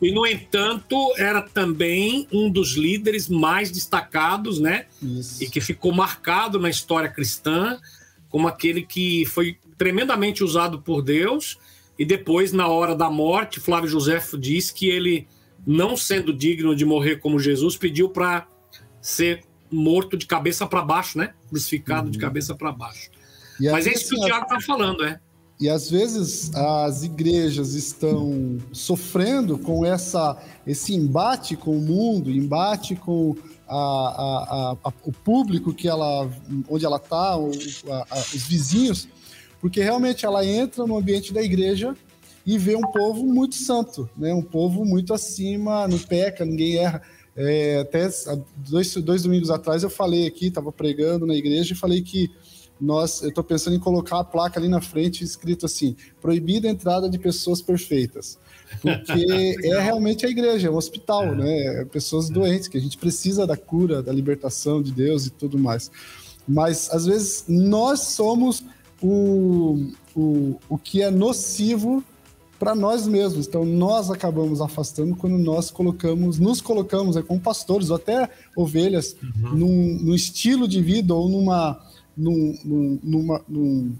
E, no entanto, era também um dos líderes mais destacados, né? Isso. E que ficou marcado na história cristã como aquele que foi tremendamente usado por Deus, e depois, na hora da morte, Flávio José diz que ele, não sendo digno de morrer como Jesus, pediu para ser morto de cabeça para baixo, né? Crucificado uhum. de cabeça para baixo. E Mas é isso que o Tiago está falando, é. E às vezes as igrejas estão sofrendo com essa, esse embate com o mundo, embate com a, a, a, o público que ela, onde ela está, os vizinhos, porque realmente ela entra no ambiente da igreja e vê um povo muito santo, né? um povo muito acima, não peca, ninguém erra. É, até dois, dois domingos atrás eu falei aqui, estava pregando na igreja e falei que nós, eu estou pensando em colocar a placa ali na frente escrito assim: proibida a entrada de pessoas perfeitas. Porque (laughs) é realmente a igreja, é um hospital, é. né? É pessoas doentes, que a gente precisa da cura, da libertação de Deus e tudo mais. Mas às vezes nós somos o, o, o que é nocivo para nós mesmos. Então nós acabamos afastando quando nós colocamos, nos colocamos é, como pastores ou até ovelhas uhum. num, num, estilo de vida ou numa, num, num, numa, num,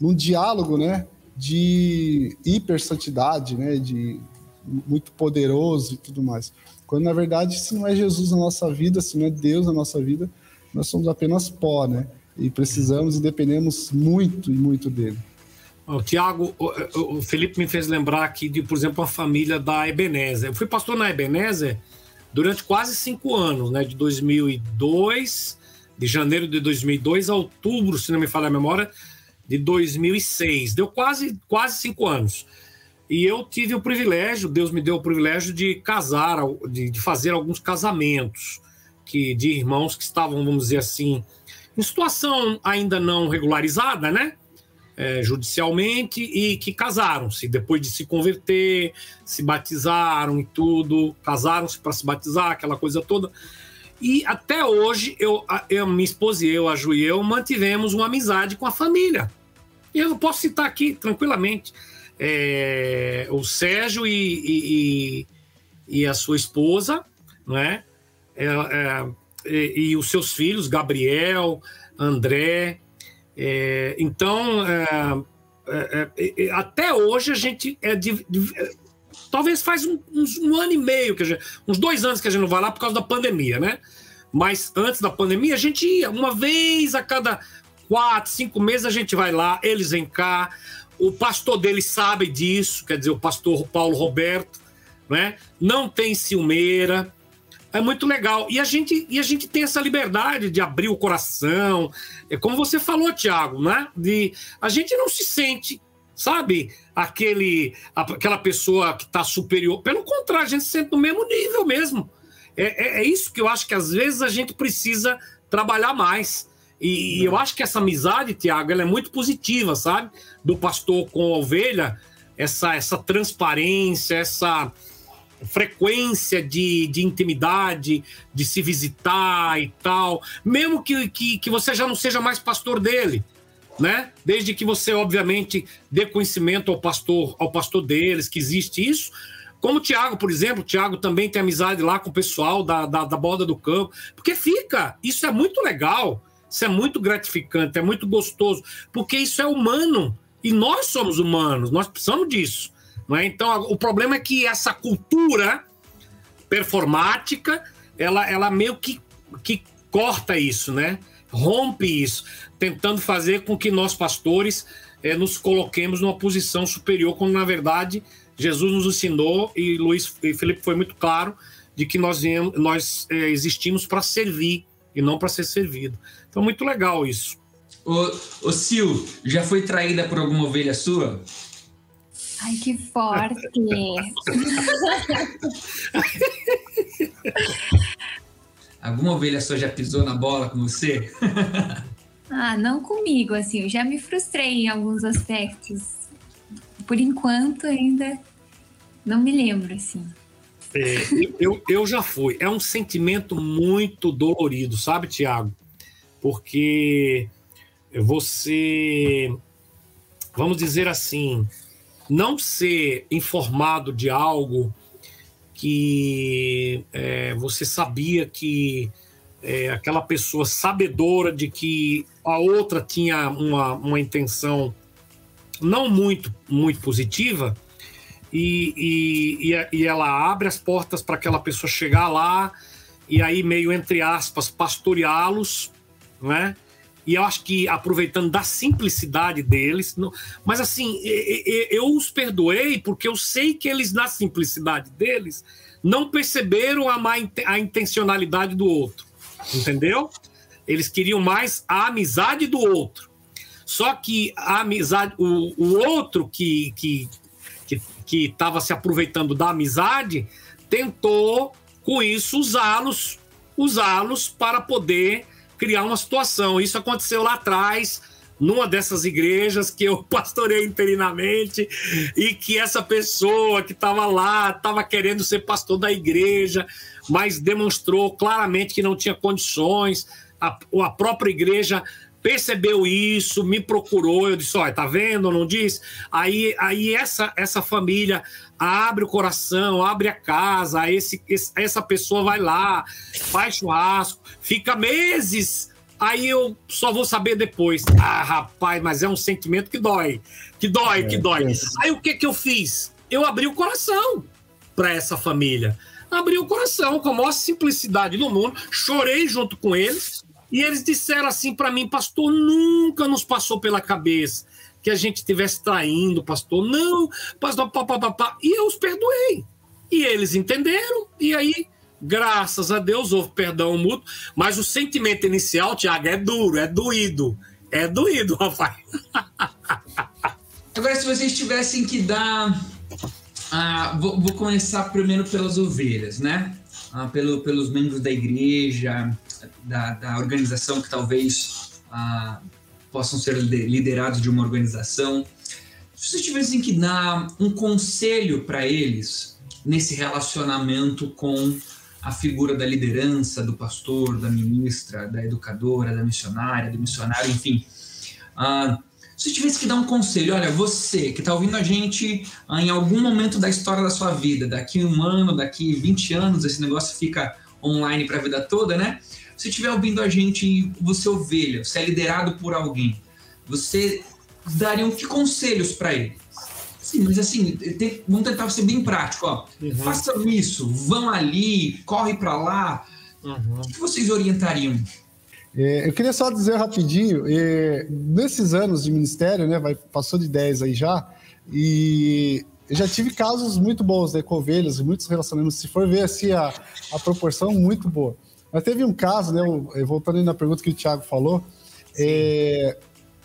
num diálogo, né, de hipersantidade, né, de muito poderoso e tudo mais. Quando na verdade se não é Jesus na nossa vida, se não é Deus na nossa vida, nós somos apenas pó, né? e precisamos e dependemos muito e muito dele. O Tiago, o, Felipe me fez lembrar aqui de, por exemplo, a família da Ebenezer. Eu fui pastor na Ebenezer durante quase cinco anos, né? De 2002, de janeiro de 2002 a outubro, se não me falha a memória, de 2006. Deu quase, quase cinco anos. E eu tive o privilégio, Deus me deu o privilégio de casar, de, de fazer alguns casamentos que de irmãos que estavam, vamos dizer assim, em situação ainda não regularizada, né? É, judicialmente e que casaram-se depois de se converter, se batizaram e tudo, casaram-se para se batizar, aquela coisa toda. E até hoje, eu, eu, minha esposa e eu, a Ju e eu, mantivemos uma amizade com a família. E eu posso citar aqui tranquilamente é, o Sérgio e, e, e, a sua esposa, não é? é, é e, e, os seus filhos, Gabriel, André. É, então, é, até hoje a gente é de, talvez faz um, uns, um, ano e meio, que gente, uns dois anos que a gente não vai lá por causa da pandemia, né? Mas antes da pandemia a gente ia uma vez a cada quatro, cinco meses a gente vai lá, eles vêm cá. O pastor deles sabe disso, quer dizer, o pastor Paulo Roberto, né? Não tem ciumeira, é muito legal. E a gente, e a gente tem essa liberdade de abrir o coração. É como você falou, Tiago, né? De, a gente não se sente, sabe, aquele, aquela pessoa que está superior. Pelo contrário, a gente se sente no mesmo nível mesmo. É, é, é isso que eu acho que às vezes a gente precisa trabalhar mais. E, e eu acho que essa amizade, Tiago, ela é muito positiva, sabe? Do pastor com a ovelha, essa, essa transparência, essa frequência de, de intimidade, de se visitar e tal, mesmo que, que, que você já não seja mais pastor dele, né? Desde que você, obviamente, dê conhecimento ao pastor, ao pastor deles, que existe isso. Como o Tiago, por exemplo, o Tiago também tem amizade lá com o pessoal da, da, da borda do campo, porque fica, isso é muito legal, isso é muito gratificante, é muito gostoso, porque isso é humano, e nós somos humanos, nós precisamos disso. Não é? Então, o problema é que essa cultura performática, ela, ela meio que, que corta isso, né? rompe isso, tentando fazer com que nós, pastores, eh, nos coloquemos numa posição superior, quando, na verdade, Jesus nos ensinou, e Luiz e Felipe foi muito claro, de que nós, nós eh, existimos para servir e não para ser servido. Então, muito legal isso. Ô, ô Sil, já foi traída por alguma ovelha sua? Ai, que forte! (laughs) Alguma ovelha sua já pisou na bola com você? (laughs) ah, não comigo, assim, eu já me frustrei em alguns aspectos. Por enquanto, ainda não me lembro, assim. É, eu, eu já fui. É um sentimento muito dolorido, sabe, Tiago? Porque você, vamos dizer assim, não ser informado de algo que é, você sabia que é, aquela pessoa sabedora de que a outra tinha uma, uma intenção não muito muito positiva e, e, e ela abre as portas para aquela pessoa chegar lá e aí meio entre aspas pastoreá-los, né? e eu acho que aproveitando da simplicidade deles, não, mas assim, eu os perdoei porque eu sei que eles, na simplicidade deles, não perceberam a, má, a intencionalidade do outro, entendeu? Eles queriam mais a amizade do outro. Só que a amizade, o, o outro que que que estava se aproveitando da amizade tentou com isso usá-los usá-los para poder criar uma situação. Isso aconteceu lá atrás, numa dessas igrejas que eu (laughs) pastorei interinamente, e que essa pessoa que estava lá estava querendo ser pastor da igreja, mas demonstrou claramente que não tinha condições. A, a própria igreja percebeu isso, me procurou, eu disse, olha, tá vendo, não diz? Aí, aí essa, essa família abre o coração, abre a casa, esse, essa pessoa vai lá, faz churrasco, fica meses, aí eu só vou saber depois. Ah, rapaz, mas é um sentimento que dói, que dói, é, que dói. É. Aí o que que eu fiz? Eu abri o coração para essa família. Abri o coração com a maior simplicidade do mundo, chorei junto com eles, e eles disseram assim para mim, pastor, nunca nos passou pela cabeça que a gente estivesse traindo, pastor. Não, pastor, papapá. E eu os perdoei. E eles entenderam, e aí, graças a Deus, houve perdão mútuo. Mas o sentimento inicial, Tiago, é duro, é doído. É doído, (laughs) rapaz. Agora, se vocês tivessem que dar. Ah, vou, vou, começar primeiro pelas ovelhas, né? Ah, pelo, pelos membros da igreja, da, da organização que talvez ah, possam ser liderados de uma organização. Se vocês tivessem que dar um conselho para eles nesse relacionamento com a figura da liderança, do pastor, da ministra, da educadora, da missionária, do missionário, enfim. Uh, se tivesse que dar um conselho, olha, você que está ouvindo a gente uh, em algum momento da história da sua vida, daqui um ano, daqui 20 anos, esse negócio fica online para a vida toda, né? Se estiver ouvindo a gente, você é ovelha, você é liderado por alguém, você daria que conselhos para ele? Sim, mas assim, tem, vamos tentar ser bem prático, ó. Uhum. Façam isso, vão ali, corre para lá. Uhum. O que vocês orientariam? É, eu queria só dizer rapidinho, é, nesses anos de ministério, né, vai, passou de 10 aí já, e eu já tive casos muito bons, né, com ovelhas, muitos relacionamentos, se for ver assim, a, a proporção muito boa. Mas teve um caso, né, voltando na pergunta que o Thiago falou, é,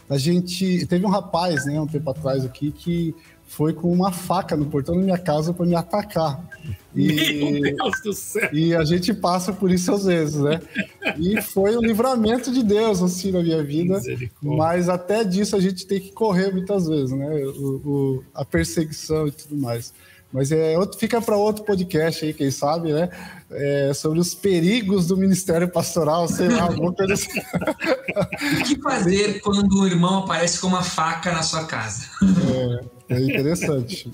a gente teve um rapaz, né, um tempo atrás aqui, que foi com uma faca no portão da minha casa para me atacar. E, Meu Deus do céu! E a gente passa por isso às vezes, né? E foi um livramento de Deus, assim, na minha vida. Mas até disso a gente tem que correr muitas vezes, né? O, o a perseguição e tudo mais. Mas é, outro, fica para outro podcast aí, quem sabe, né? É, sobre os perigos do ministério pastoral, sei lá, alguma coisa assim. (laughs) O que fazer quando o irmão aparece com uma faca na sua casa? É, é interessante.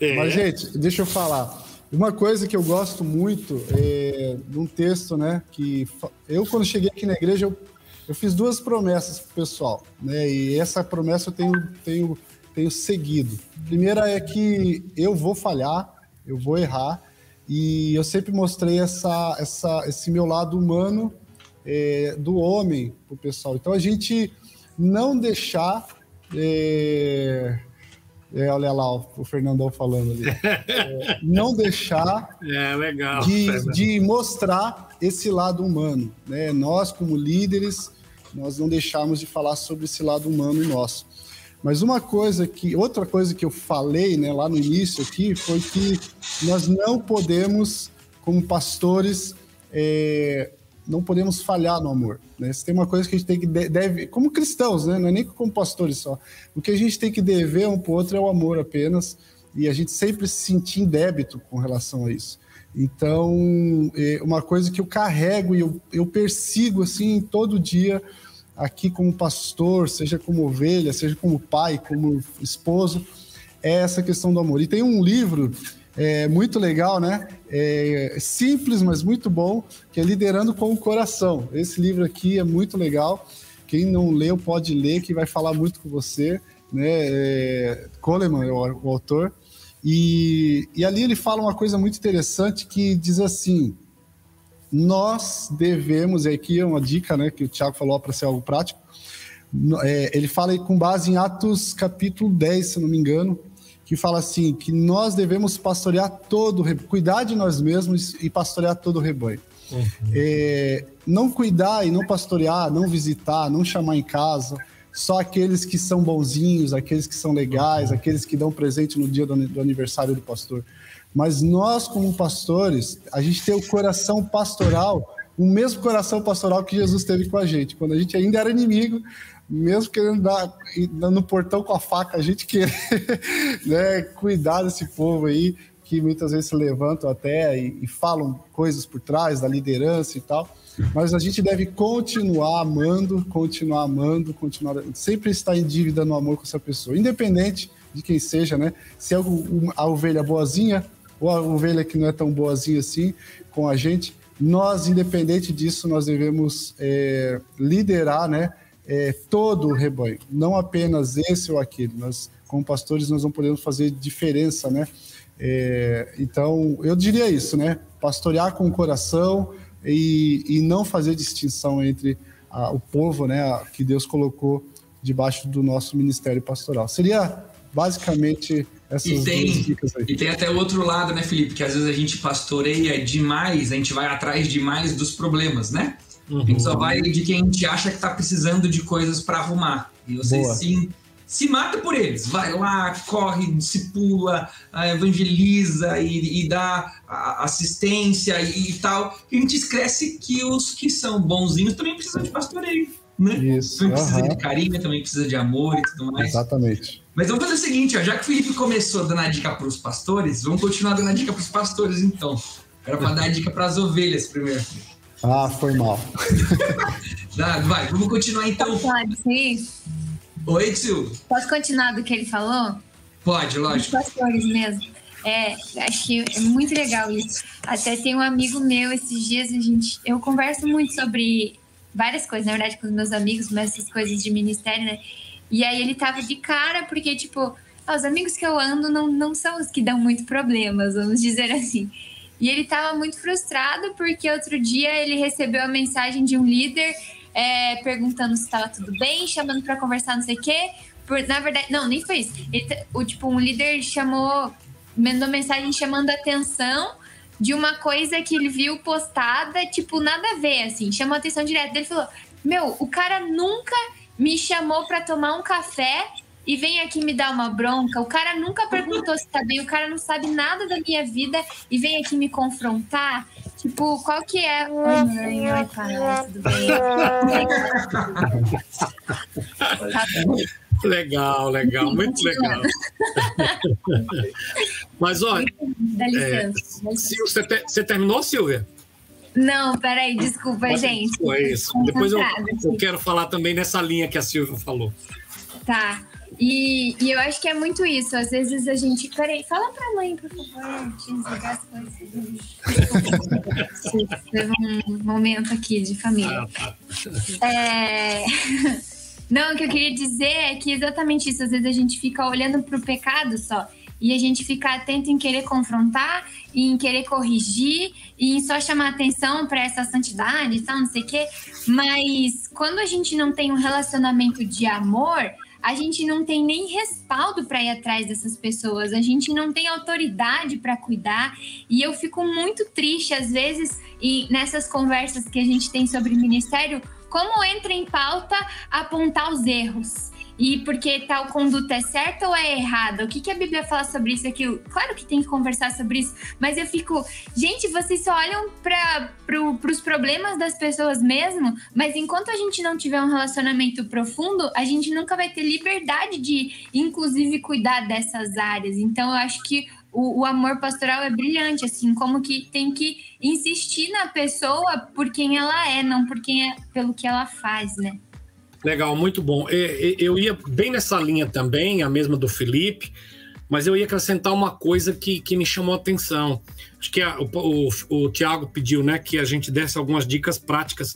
É. Mas, gente, deixa eu falar. Uma coisa que eu gosto muito é de um texto, né? Que eu, quando cheguei aqui na igreja, eu, eu fiz duas promessas pro pessoal, né? E essa promessa eu tenho, tenho tenho seguido. Primeira é que eu vou falhar, eu vou errar, e eu sempre mostrei essa, essa, esse meu lado humano é, do homem para o pessoal. Então a gente não deixar. É, é, olha lá o Fernandão falando ali. É, (laughs) não deixar é, legal, de, de, mostrar esse lado humano. Né? Nós, como líderes, nós não deixamos de falar sobre esse lado humano nosso. Mas uma coisa que, outra coisa que eu falei, né, lá no início aqui, foi que nós não podemos, como pastores, é, não podemos falhar no amor. Né? Se tem uma coisa que a gente tem que deve, como cristãos, né, não é nem como pastores só. O que a gente tem que dever um para o outro é o amor apenas, e a gente sempre se sentir em débito com relação a isso. Então, é uma coisa que eu carrego e eu, eu persigo assim todo dia aqui como pastor, seja como ovelha, seja como pai, como esposo, é essa questão do amor. E tem um livro é, muito legal, né? É, simples, mas muito bom, que é Liderando com o Coração. Esse livro aqui é muito legal. Quem não leu pode ler, que vai falar muito com você. Né? É, Coleman é o, o autor. E, e ali ele fala uma coisa muito interessante que diz assim: nós devemos, e aqui é uma dica né, que o Tiago falou para ser algo prático, é, ele fala com base em Atos capítulo 10, se não me engano, que fala assim, que nós devemos pastorear todo, cuidar de nós mesmos e pastorear todo o rebanho. Uhum. É, não cuidar e não pastorear, não visitar, não chamar em casa, só aqueles que são bonzinhos, aqueles que são legais, uhum. aqueles que dão presente no dia do, do aniversário do pastor. Mas nós, como pastores, a gente tem o coração pastoral, o mesmo coração pastoral que Jesus teve com a gente. Quando a gente ainda era inimigo, mesmo querendo dar, no portão com a faca, a gente querer (laughs) né, cuidar desse povo aí, que muitas vezes se levantam até e, e falam coisas por trás da liderança e tal. Mas a gente deve continuar amando, continuar amando, continuar sempre estar em dívida no amor com essa pessoa, independente de quem seja, né? Se é a ovelha boazinha ou a ovelha que não é tão boazinha assim com a gente, nós, independente disso, nós devemos é, liderar né, é, todo o rebanho, não apenas esse ou aquele. Nós, como pastores, nós não podemos fazer diferença, né? É, então, eu diria isso, né? Pastorear com o coração e, e não fazer distinção entre a, o povo, né, a, que Deus colocou debaixo do nosso ministério pastoral. Seria basicamente essas e tem. E tem até o outro lado, né, Felipe? Que às vezes a gente pastoreia demais, a gente vai atrás demais dos problemas, né? Uhum. A gente só vai de quem a gente acha que está precisando de coisas para arrumar. E vocês Boa. sim se mata por eles. Vai lá, corre, discipula, ah, evangeliza e, e dá assistência e, e, tal. E a gente esquece que os que são bonzinhos também precisam de pastoreio. Né? Isso. Também precisa de carinho, também precisa de amor e tudo mais. Exatamente. Mas vamos fazer o seguinte, ó, já que o Felipe começou dando a dica para os pastores, vamos continuar dando a dica para os pastores, então. Era para dar a dica para as ovelhas primeiro. Ah, foi mal. (laughs) vai, vamos continuar então. Posso falar disso aí? Oi, Tio. Posso continuar do que ele falou? Pode, lógico. Os pastores mesmo. É, acho que é muito legal isso. Até tem um amigo meu, esses dias a gente. Eu converso muito sobre várias coisas, na verdade, com os meus amigos, mas essas coisas de ministério, né? E aí ele tava de cara, porque, tipo, os amigos que eu ando não, não são os que dão muito problemas, vamos dizer assim. E ele tava muito frustrado porque outro dia ele recebeu a mensagem de um líder é, perguntando se estava tudo bem, chamando para conversar, não sei o quê. Por, na verdade, não, nem foi isso. Ele, o, tipo, um líder chamou, mandou mensagem chamando atenção de uma coisa que ele viu postada, tipo, nada a ver, assim, chamou a atenção direto. Ele falou: Meu, o cara nunca me chamou para tomar um café e vem aqui me dar uma bronca. O cara nunca perguntou se tá bem, o cara não sabe nada da minha vida e vem aqui me confrontar. Tipo, qual que é? Oi, mãe, oi, pai, tudo bem? (laughs) Legal, legal, muito legal. (laughs) Mas olha, Dá licença. É, você, te, você terminou, Silvia? Não, peraí, desculpa, Pode, gente. Foi isso. Depois eu, eu quero falar também nessa linha que a Silvia falou. Tá. E, e, eu acho que é muito isso. Às vezes a gente. Peraí, fala pra mãe, por favor, desligar as coisas. (laughs) Teve um momento aqui de família. Ah, tá. É. (laughs) Não, o que eu queria dizer é que exatamente isso. Às vezes a gente fica olhando pro pecado só e a gente fica atento em querer confrontar, em querer corrigir e em só chamar atenção para essa santidade e tal, não sei o quê. Mas quando a gente não tem um relacionamento de amor, a gente não tem nem respaldo para ir atrás dessas pessoas, a gente não tem autoridade para cuidar. E eu fico muito triste, às vezes, e nessas conversas que a gente tem sobre ministério, como entra em pauta apontar os erros e porque tal conduta é certa ou é errada? O que, que a Bíblia fala sobre isso aquilo? Claro que tem que conversar sobre isso, mas eu fico, gente, vocês só olham para pro, os problemas das pessoas mesmo, mas enquanto a gente não tiver um relacionamento profundo, a gente nunca vai ter liberdade de, inclusive, cuidar dessas áreas. Então, eu acho que o, o, amor pastoral é brilhante, assim, como que tem que insistir na pessoa por quem ela é, não por quem é, pelo que ela faz, né? Legal, muito bom. Eu ia bem nessa linha também, a mesma do Felipe, mas eu ia acrescentar uma coisa que, que me chamou a atenção. Acho que a, o, o, o Tiago pediu né, que a gente desse algumas dicas práticas.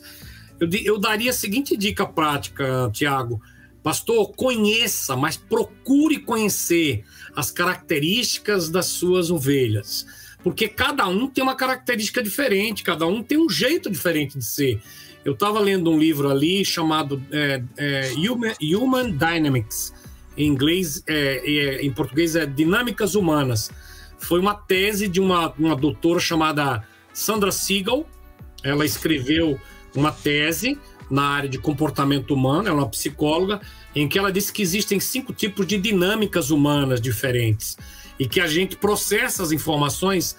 Eu, eu daria a seguinte dica prática, Tiago. Pastor, conheça, mas procure conhecer as características das suas ovelhas. Porque cada um tem uma característica diferente, cada um tem um jeito diferente de ser. Eu estava lendo um livro ali chamado é, é, Human, Human, Dynamics, em inglês, é, é, em português é Dinâmicas Humanas. Foi uma tese de uma, uma doutora chamada Sandra Siegel. Ela escreveu uma tese na área de comportamento humano, é uma psicóloga, em que ela disse que existem cinco tipos de dinâmicas humanas diferentes e que a gente processa as informações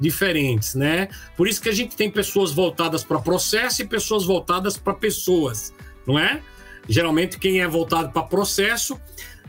diferentes, né? Por isso que a gente tem pessoas voltadas para processo e pessoas voltadas para pessoas, não é? Geralmente quem é voltado para processo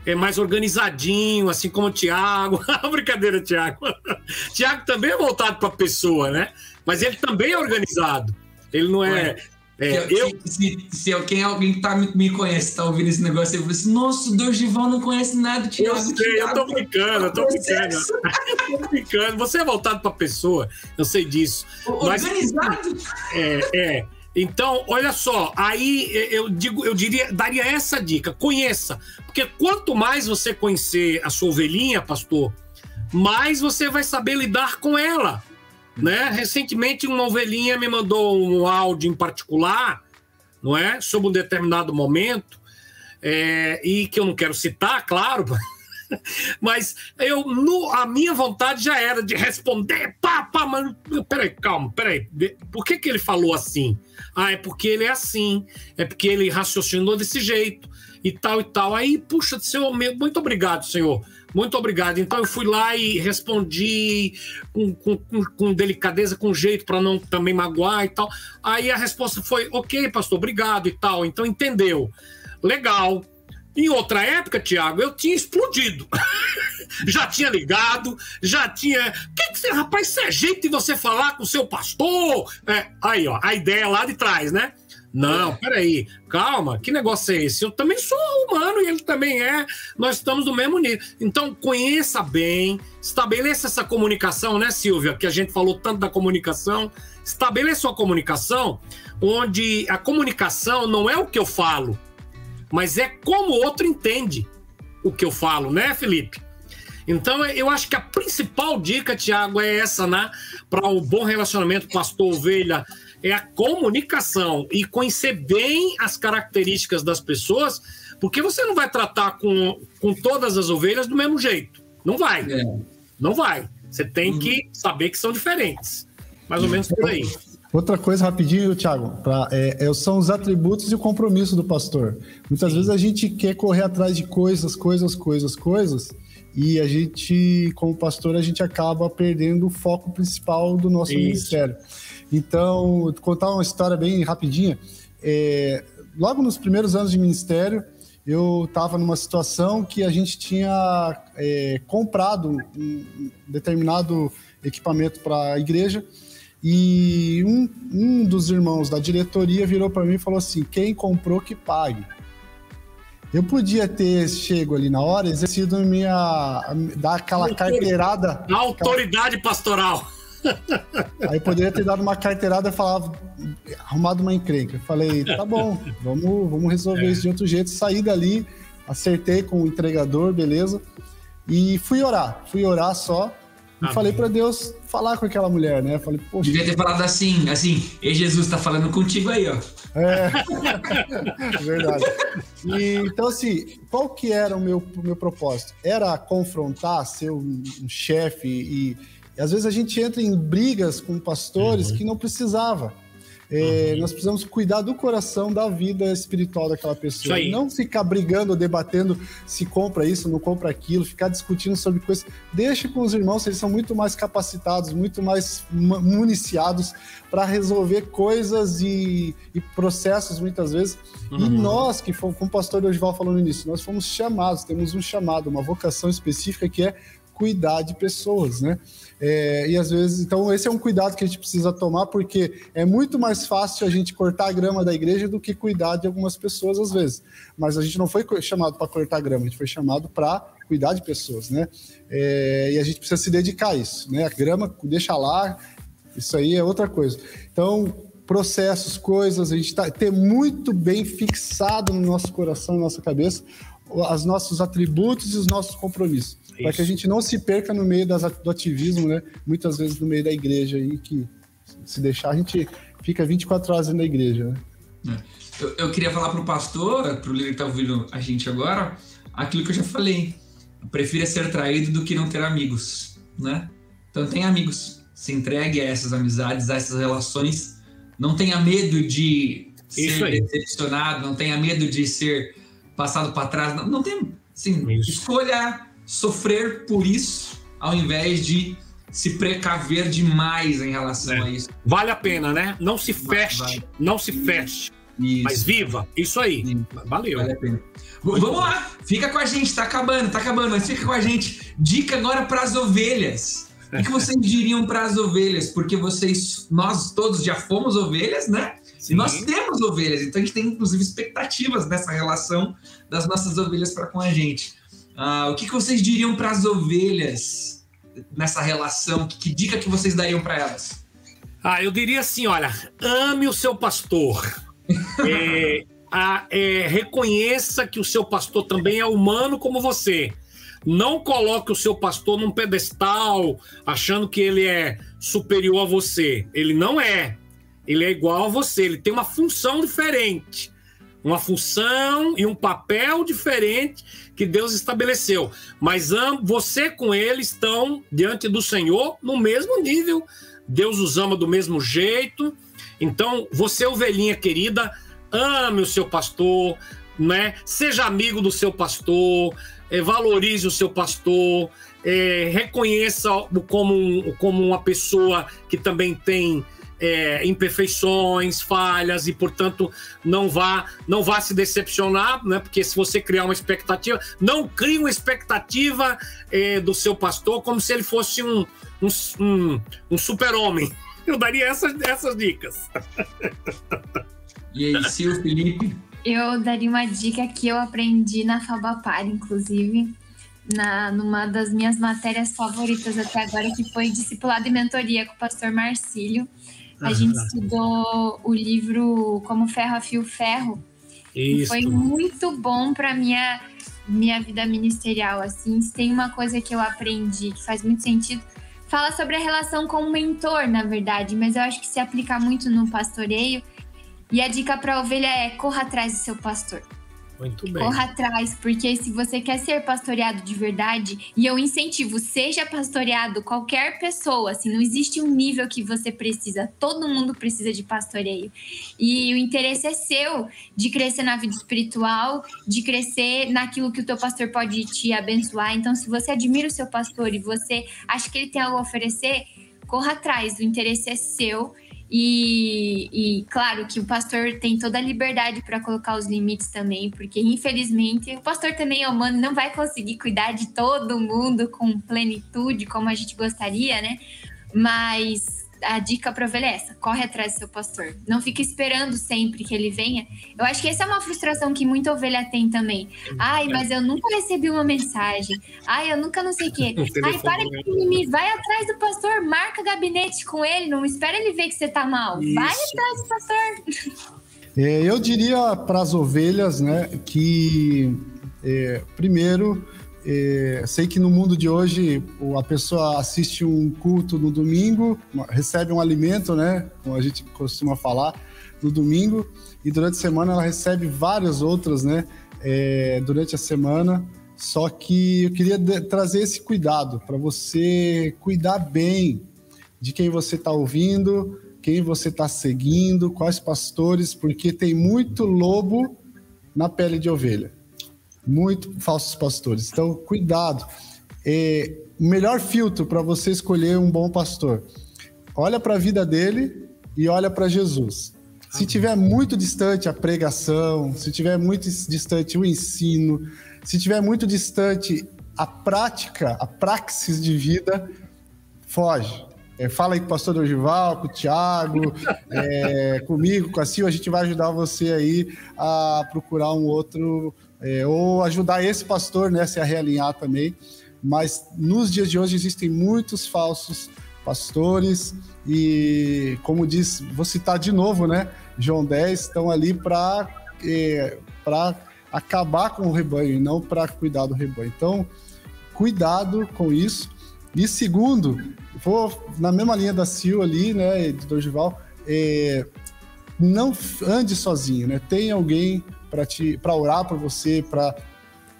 é mais organizadinho, assim como o Tiago. (laughs) Brincadeira, Tiago. (laughs) Tiago também é voltado para pessoa, né? Mas ele também é organizado. Ele não é, é, eu... se, se, se quem, alguém que tá, me conhece tá ouvindo esse negócio, eu falo assim, nossa, o Dorival não conhece nada, Tiago. Eu sei, eu tô brincando, eu tô brincando. (laughs) eu tô brincando. Você é voltado pra pessoa, eu sei disso. Organizado. Mas, é, é. Então, olha só, aí eu digo, eu diria, daria essa dica: conheça. Porque quanto mais você conhecer a sua ovelhinha, pastor, mais você vai saber lidar com ela. Né? Recentemente, uma ovelhinha me mandou um áudio em particular, não é? Sobre um determinado momento, é, e que eu não quero citar, claro, (laughs) Mas eu, no, a minha vontade já era de responder, pá, pá, mas peraí, calma, peraí. Por que, que ele falou assim? Ah, é porque ele é assim, é porque ele raciocinou desse jeito e tal e tal. Aí, puxa, senhor, muito obrigado, senhor. Muito obrigado. Então eu fui lá e respondi com, com, com delicadeza, com jeito, para não também magoar e tal. Aí a resposta foi: ok, pastor, obrigado e tal. Então entendeu. Legal. Em outra época, Tiago, eu tinha explodido. (laughs) já tinha ligado, já tinha. Que que você, rapaz, isso é jeito de você falar com o seu pastor? É, aí, ó, a ideia lá de trás, né? Não, peraí, calma, que negócio é esse? Eu também sou humano e ele também é, nós estamos no mesmo nível. Então, conheça bem, estabeleça essa comunicação, né, Silvia? Que a gente falou tanto da comunicação. Estabeleça uma comunicação onde a comunicação não é o que eu falo, mas é como o outro entende o que eu falo, né, Felipe? Então, eu acho que a principal dica, Tiago, é essa, né? Para o um bom relacionamento pastor-ovelha é a comunicação e conhecer bem as características das pessoas, porque você não vai tratar com, com todas as ovelhas do mesmo jeito. Não vai. É. Não vai. Você tem uhum. que saber que são diferentes. Mais ou menos por aí. Outra coisa rapidinho, Thiago, pra, é, é, são os atributos e o compromisso do pastor. Muitas Sim. vezes a gente quer correr atrás de coisas, coisas, coisas, coisas, e a gente, como pastor, a gente acaba perdendo o foco principal do nosso Isso. ministério. Então, contar uma história bem rapidinha. É, logo nos primeiros anos de ministério, eu estava numa situação que a gente tinha é, comprado um determinado equipamento para a igreja e um, um dos irmãos da diretoria virou para mim e falou assim: quem comprou que pague. Eu podia ter chego ali na hora, exercido minha. dar aquela carteirada. A autoridade pastoral. (laughs) Aí poderia ter dado uma carteirada e falado, arrumado uma encrenca. Falei, tá bom, vamos, vamos resolver é. isso de outro jeito. Saí dali, acertei com o entregador, beleza. E fui orar, fui orar só. E Amém. falei para Deus falar com aquela mulher, né? Falei, poxa. Devia ter falado assim, assim, e Jesus tá falando contigo aí, ó. É, (laughs) verdade. E, então, assim, qual que era o meu, meu propósito? Era confrontar, ser um, um chefe e e às vezes a gente entra em brigas com pastores uhum. que não precisava. É, uhum. Nós precisamos cuidar do coração, da vida espiritual daquela pessoa. E não ficar brigando, debatendo se compra isso, não compra aquilo, ficar discutindo sobre coisas. Deixe com os irmãos, eles são muito mais capacitados, muito mais municiados para resolver coisas e, e, processos muitas vezes. Uhum. E nós, que fomos, como o pastor Dorival falou no início, nós fomos chamados, temos um chamado, uma vocação específica que é cuidar de pessoas, né? É, e às vezes, então, esse é um cuidado que a gente precisa tomar, porque é muito mais fácil a gente cortar a grama da igreja do que cuidar de algumas pessoas, às vezes. Mas a gente não foi chamado para cortar grama, a gente foi chamado para cuidar de pessoas, né? É, e a gente precisa se dedicar a isso, né? A grama, deixa lá, isso aí é outra coisa. Então, processos, coisas, a gente tá, ter muito bem fixado no nosso coração, na nossa cabeça, os nossos atributos e os nossos compromissos para que a gente não se perca no meio das, do ativismo, né? Muitas vezes no meio da igreja aí, que se deixar a gente fica 24 horas na igreja, né? É. Eu, eu, queria falar para o pastor, para o líder que está ouvindo a gente agora, aquilo que eu já falei. Prefira ser traído do que não ter amigos, né? Então tenha amigos, se entregue a essas amizades, a essas relações. Não tenha medo de ser decepcionado, não tenha medo de ser passado para trás. Não, não tem, assim, escolha sofrer por isso, ao invés de se precaver demais em relação é. a isso. Vale a pena, né? Não se feche, vale. não se feche. Isso. Mas viva, isso aí. Valeu. Vale a pena. Vamos lá, fica com a gente, tá acabando, tá acabando, mas fica com a gente. Dica agora para as ovelhas. O que vocês (laughs) diriam para as ovelhas? Porque vocês, nós todos já fomos ovelhas, né? Sim. E nós temos ovelhas, então a gente tem inclusive expectativas nessa relação das nossas ovelhas para com a gente. Uh, o que, que vocês diriam para as ovelhas nessa relação? Que, que dica que vocês dariam para elas? Ah, eu diria assim, olha, ame o seu pastor. (laughs) é, a, é, reconheça que o seu pastor também é humano como você. Não coloque o seu pastor num pedestal achando que ele é superior a você. Ele não é. Ele é igual a você. Ele tem uma função diferente. Uma função e um papel diferente que Deus estabeleceu. Mas você com ele estão diante do Senhor no mesmo nível. Deus os ama do mesmo jeito. Então, você, ovelhinha querida, ame o seu pastor, né? Seja amigo do seu pastor, é, valorize o seu pastor, é, reconheça-o como, como uma pessoa que também tem é, imperfeições, falhas e, portanto, não vá não vá se decepcionar, né? Porque se você criar uma expectativa, não crie uma expectativa é, do seu pastor como se ele fosse um, um, um, um super-homem. (laughs) Eu daria essas, essas dicas. E aí, Silvio Felipe? Eu daria uma dica que eu aprendi na Fabapar, inclusive, na, numa das minhas matérias favoritas até agora, que foi Discipulado e Mentoria com o pastor Marcílio. A gente estudou o livro Como Ferro a Fio Ferro. Isso. Foi muito bom para minha minha vida ministerial. Assim, se tem uma coisa que eu aprendi que faz muito sentido, fala sobre a relação com o mentor, na verdade, mas eu acho que se aplica muito no pastoreio. E a dica para ovelha é corra atrás do seu pastor. Muito bem. Corra atrás, porque se você quer ser pastoreado de verdade, e eu incentivo, seja pastoreado qualquer pessoa, assim, não existe um nível que você precisa, todo mundo precisa de pastoreio. E o interesse é seu de crescer na vida espiritual, de crescer naquilo que o teu pastor pode te abençoar. Então, se você admira o seu pastor e você acha que ele tem algo a oferecer, corra atrás, o interesse é seu e, e, claro que o pastor tem toda a liberdade para colocar os limites também, porque infelizmente o pastor também é humano, não vai conseguir cuidar de todo mundo com plenitude como a gente gostaria, né? Mas a dica para ovelha é essa: corre atrás do seu pastor. Não fica esperando sempre que ele venha. Eu acho que essa é uma frustração que muita ovelha tem também. Ai, mas eu nunca recebi uma mensagem. Ai, eu nunca não sei o quê. (laughs) Ai, para de mimimi. Vai atrás do pastor, marca gabinete com ele. Não espera ele ver que você tá mal. Isso. Vai atrás do pastor. (laughs) É, eu diria para as ovelhas, né, que é, primeiro é, sei que no mundo de hoje a pessoa assiste um culto no domingo, recebe um alimento, né? Como a gente costuma falar, no domingo, e durante a semana ela recebe vários outros, né? É, durante a semana. Só que eu queria trazer esse cuidado para você cuidar bem de quem você está ouvindo, quem você está seguindo, quais pastores, porque tem muito lobo na pele de ovelha muito falsos pastores. Então, cuidado. É, o melhor filtro para você escolher um bom pastor, olha para a vida dele e olha para Jesus. Se tiver muito distante a pregação, se tiver muito distante o ensino, se tiver muito distante a prática, a praxis de vida, foge. É, fala aí com o pastor Dorival, com o Thiago, é, (laughs) comigo, com a Sil, a gente vai ajudar você aí a procurar um outro é, ou ajudar esse pastor né, a se realinhar também. Mas nos dias de hoje existem muitos falsos pastores e, como diz, vou citar de novo, né? João 10 estão ali para é, acabar com o rebanho e não para cuidar do rebanho. Então, cuidado com isso. E segundo, vou na mesma linha da Sil ali, né, do Dorival, é, não ande sozinho, né? Tem alguém para te para orar por você, para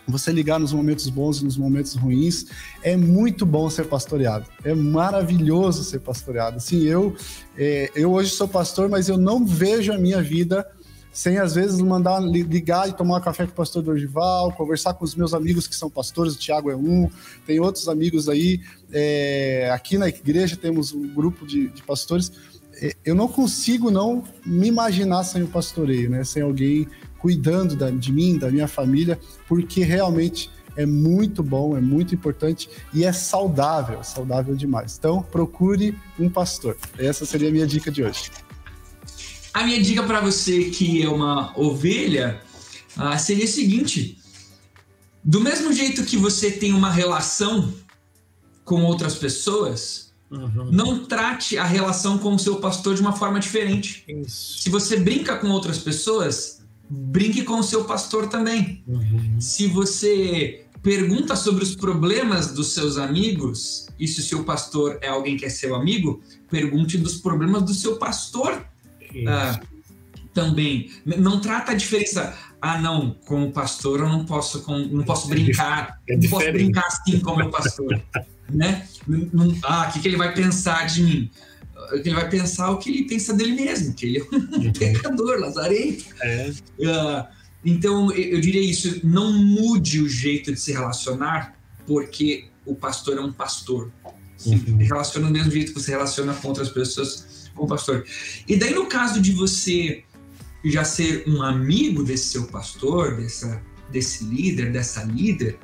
você ligar nos momentos bons e nos momentos ruins. É muito bom ser pastoreado. É maravilhoso ser pastoreado. Assim, eu é, eu hoje sou pastor, mas eu não vejo a minha vida sem às vezes mandar ligar e tomar um café com o pastor Dorival, conversar com os meus amigos que são pastores, o Tiago é um, tem outros amigos aí. É, aqui na igreja temos um grupo de, de pastores. É, eu não consigo não me imaginar sem o pastoreio, né? Sem alguém cuidando da, de mim, da minha família, porque realmente é muito bom, é muito importante e é saudável, saudável demais. Então, procure um pastor. Essa seria a minha dica de hoje. A minha dica para você que é uma ovelha uh, seria a seguinte: do mesmo jeito que você tem uma relação com outras pessoas, uhum. não trate a relação com o seu pastor de uma forma diferente. Isso. Se você brinca com outras pessoas, brinque com o seu pastor também. Uhum. Se você pergunta sobre os problemas dos seus amigos, e se o seu pastor é alguém que é seu amigo, pergunte dos problemas do seu pastor. Ah, também. Não trata a diferença. Ah, não, como pastor eu não posso, com, não posso brincar, é não posso brincar assim como meu pastor, (laughs) né? Ah, o que, que ele vai pensar de mim? Ele vai pensar o que ele pensa dele mesmo, que ele é um uhum. (laughs) pecador, lazarento. É. Uh, então, eu diria isso: não mude o jeito de se relacionar, porque o pastor é um pastor. Se uhum. relaciona do mesmo jeito que você relaciona com outras pessoas com o pastor. E daí, no caso de você já ser um amigo desse seu pastor, dessa, desse líder, dessa líder,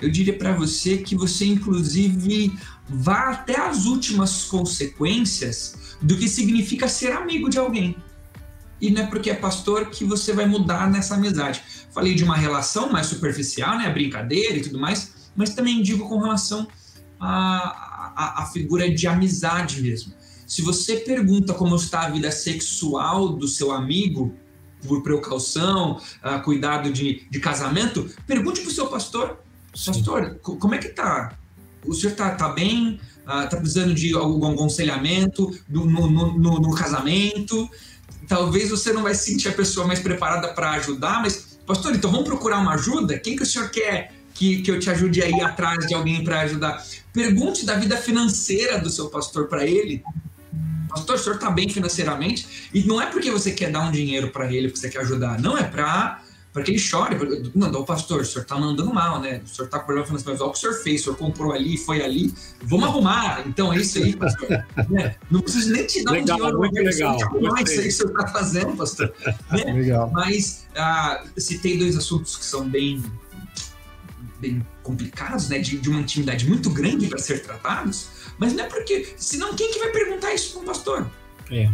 eu diria para você que você, inclusive, vá até as últimas consequências do que significa ser amigo de alguém. E não é porque é pastor que você vai mudar nessa amizade. Falei de uma relação mais superficial, né, a brincadeira e tudo mais, mas também digo com relação à, à, à figura de amizade mesmo. Se você pergunta como está a vida sexual do seu amigo, por precaução, uh, cuidado de, de casamento, pergunte para o seu pastor. Pastor, como é que tá? O senhor tá, tá bem? Uh, tá precisando de algum aconselhamento no, no, no, no, casamento? Talvez você não vai sentir a pessoa mais preparada para ajudar, mas, pastor, então vamos procurar uma ajuda? Quem que o senhor quer que, que eu te ajude a ir atrás de alguém para ajudar? Pergunte da vida financeira do seu pastor para ele pastor, o senhor está bem financeiramente? E não é porque você quer dar um dinheiro para ele, porque você quer ajudar, não, é para para que ele chore. Não, o pastor, o senhor está mandando mal, né? O senhor está com problema financeiro, mas olha o que o senhor fez, o senhor comprou ali, foi ali, vamos arrumar. Então é isso aí, pastor. (laughs) né? Não preciso nem te dar legal, um dinheiro. Muito legal. Arrumar isso aí que o senhor está fazendo, pastor. Né? (laughs) Legal. Mas ah, citei dois assuntos que são bem, bem complicados, né? De, de uma intimidade muito grande para ser tratados. Mas não é porque. Senão, quem que vai perguntar isso para um pastor? É.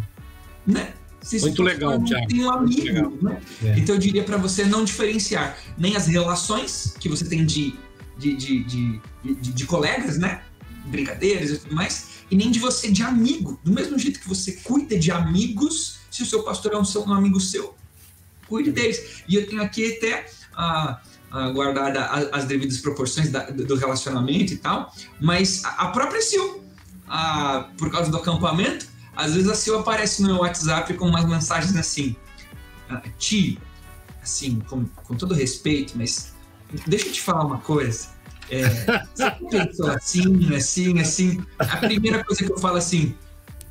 Né? Se Muito legal, Tiago. Tem um amigo, né? é. Então eu diria para você não diferenciar nem as relações que você tem de, de, de, de, de, de colegas, né? Brincadeiras e tudo mais, e nem de você de amigo. Do mesmo jeito que você cuida de amigos, se o seu pastor é um, seu, um amigo seu, cuide deles. E eu tenho aqui até a. Uh, uh, guardada as, devidas proporções da, do relacionamento e tal, mas a, a própria Sil, uh, por causa do acampamento, às vezes a Sil aparece no meu WhatsApp com umas mensagens assim, uh, Ti, assim, com, com todo respeito, mas deixa eu te falar uma coisa. É, você pensou assim, assim, assim? A primeira coisa que eu falo assim,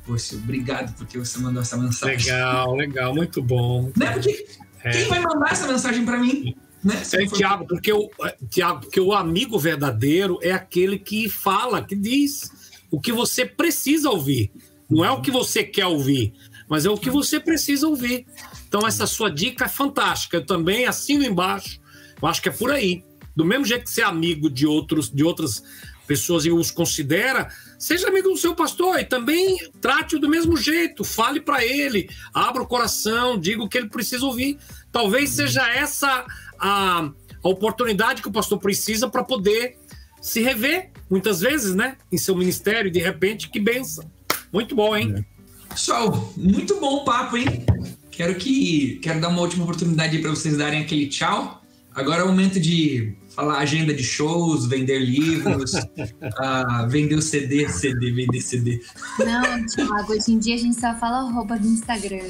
Poxa, obrigado porque você mandou essa mensagem. Legal, legal, muito bom. Né? Porque é. quem vai mandar essa mensagem para mim? Né? É, Tiago, porque o, é, Tiago, porque o amigo verdadeiro é aquele que fala, que diz o que você precisa ouvir. Não é o que você quer ouvir, mas é o que você precisa ouvir. Então, essa sua dica é fantástica. Eu também assino embaixo. Eu acho que é por aí. Do mesmo jeito que você é amigo de, outros, de outras pessoas e os considera, seja amigo do seu pastor e também trate-o do mesmo jeito. Fale para ele, abra o coração, diga o que ele precisa ouvir. Talvez seja essa a, a oportunidade que o pastor precisa para poder se rever, muitas vezes, né? Em seu ministério, de repente, que benção. Muito bom, hein? É. Pessoal, muito bom o papo, hein? Quero que quero dar uma última oportunidade para vocês darem aquele tchau. Agora é o momento de falar agenda de shows, vender livros, uh, (laughs) vender o CD, CD, vender CD. Não, Thiago, hoje em dia a gente só fala arroba do Instagram.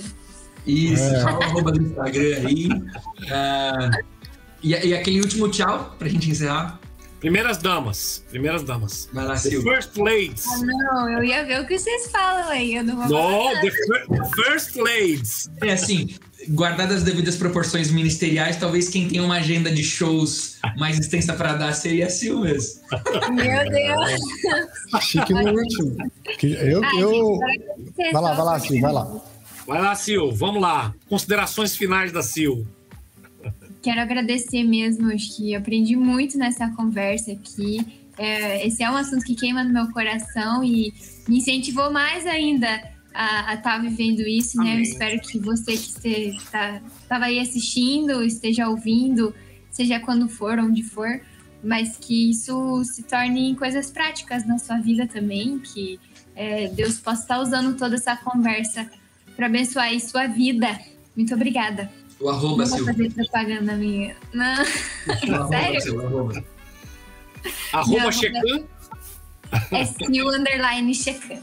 Isso, é. fala arroba do Instagram aí. Uh, e, e aquele último tchau pra gente encerrar. Primeiras damas. Primeiras damas. Vai lá, the First ladies. Ah, não, eu ia ver o que vocês falam aí. Eu não vou No, the First ladies. É assim, guardadas as devidas proporções ministeriais, talvez quem tem uma agenda de shows mais extensa para dar seria a Sil mesmo. Meu Deus. Chique no último. Eu, Ai, eu... Vai lá, vai lá, Sil, vai lá. Vai lá, Sil, vamos lá. Considerações finais da Sil quero agradecer mesmo, acho que aprendi muito nessa conversa aqui. É, esse é um assunto que queima no meu coração e me incentivou mais ainda a estar tá vivendo isso, né? Eu espero que você que estava tá, aí assistindo, esteja ouvindo, seja quando for, onde for, mas que isso se torne coisas práticas na sua vida também, que é, Deus possa estar usando toda essa conversa para abençoar aí sua vida. Muito obrigada. O arroba, Não vou fazer propaganda minha. Não. Sério? Seu, arroba. Arroba Checan? É Sil Underline Checan.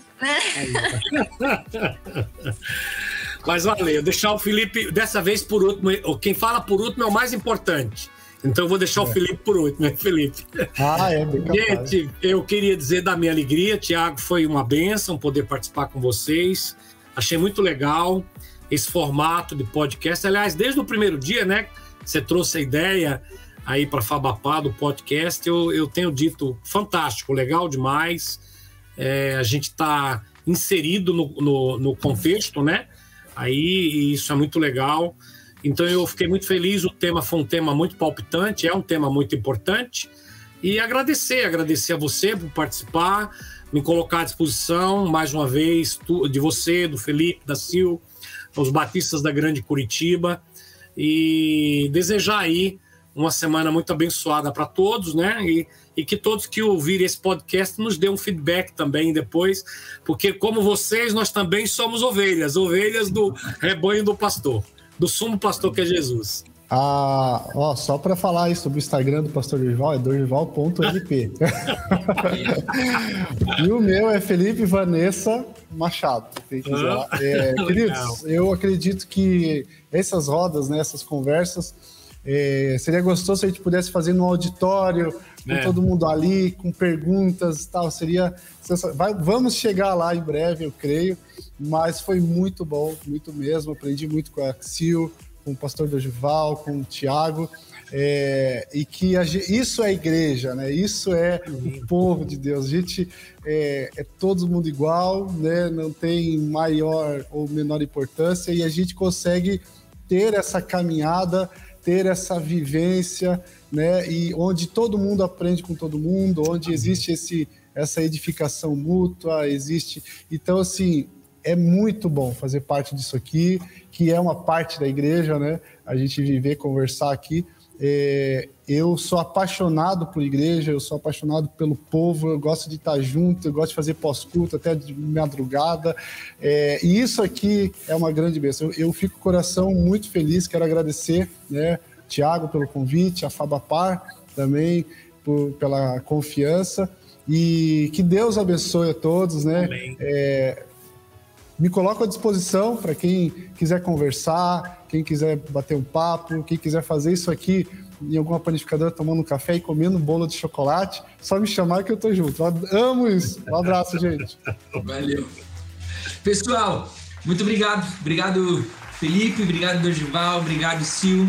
Mas valeu, deixar o Felipe dessa vez por último. Quem fala por último é o mais importante. Então eu vou deixar é. o Felipe por último, né, Felipe? Ah, é, bem Gente, eu queria dizer da minha alegria, Tiago, foi uma benção poder participar com vocês. Achei muito legal esse formato de podcast. Aliás, desde o primeiro dia, né? Você trouxe a ideia aí para Fabapá do podcast, eu, eu tenho dito fantástico, legal demais. É, a gente está inserido no, no, no contexto, né? Aí isso é muito legal. Então eu fiquei muito feliz. O tema foi um tema muito palpitante, é um tema muito importante. E agradecer, agradecer a você por participar, me colocar à disposição mais uma vez de você, do Felipe, da Sil, os batistas da Grande Curitiba e desejar aí uma semana muito abençoada para todos, né? E, e, que todos que ouvirem esse podcast nos dêem um feedback também depois, porque como vocês, nós também somos ovelhas, ovelhas do rebanho do pastor do sumo pastor que é Jesus. Ah, ó, só para falar aí sobre o Instagram do pastor Dorival, é dorival.lp. (laughs) e o meu é Felipe Vanessa Machado. Ah, é, (laughs) queridos, eu acredito que essas rodas, né, essas conversas, é, seria gostoso se a gente pudesse fazer no auditório, com é. todo mundo ali, com perguntas e tal. Seria. Vai, vamos chegar lá em breve, eu creio. Mas foi muito bom, muito mesmo. Aprendi muito com a Sil, com o pastor Dogival, com o Tiago. É, e que a, isso é a igreja, né? Isso é o povo de Deus. A gente é, é, todo mundo igual, né? Não tem maior ou menor importância e a gente consegue ter essa caminhada, ter essa vivência, né? E onde todo mundo aprende com todo mundo, onde existe esse essa edificação mútua, existe. Então assim, é muito bom fazer parte disso aqui, que é uma parte da igreja, né? A gente viver, conversar aqui. É, eu sou apaixonado por igreja, eu sou apaixonado pelo povo, eu gosto de estar junto, eu gosto de fazer pós-culto até de madrugada. É, e isso aqui é uma grande bênção. Eu, eu fico com o coração muito feliz, quero agradecer, né, Tiago, pelo convite, a Fabapar também por, pela confiança. E que Deus abençoe a todos, né? É, me coloco à disposição para quem quiser conversar, quem quiser bater um papo, quem quiser fazer isso aqui em alguma panificadora tomando um café e comendo um bolo de chocolate, só me chamar que eu tô junto. Eu amo isso. Um abraço, gente. Valeu. Pessoal, muito obrigado. Obrigado, Felipe. Obrigado, Dorival. Obrigado, Sil.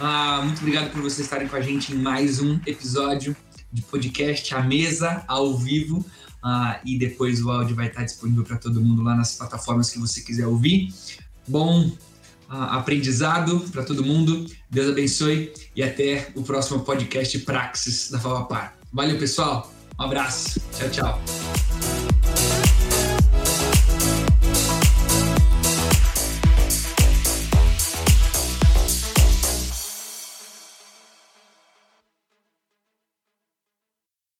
Uh, muito obrigado por vocês estarem com a gente em mais um episódio de podcast A Mesa ao vivo uh, e depois o áudio vai estar disponível para todo mundo lá nas plataformas que você quiser ouvir. Bom uh, aprendizado para todo mundo, Deus abençoe e até o próximo podcast Praxis da Favapar. Valeu, pessoal, um abraço, tchau, tchau.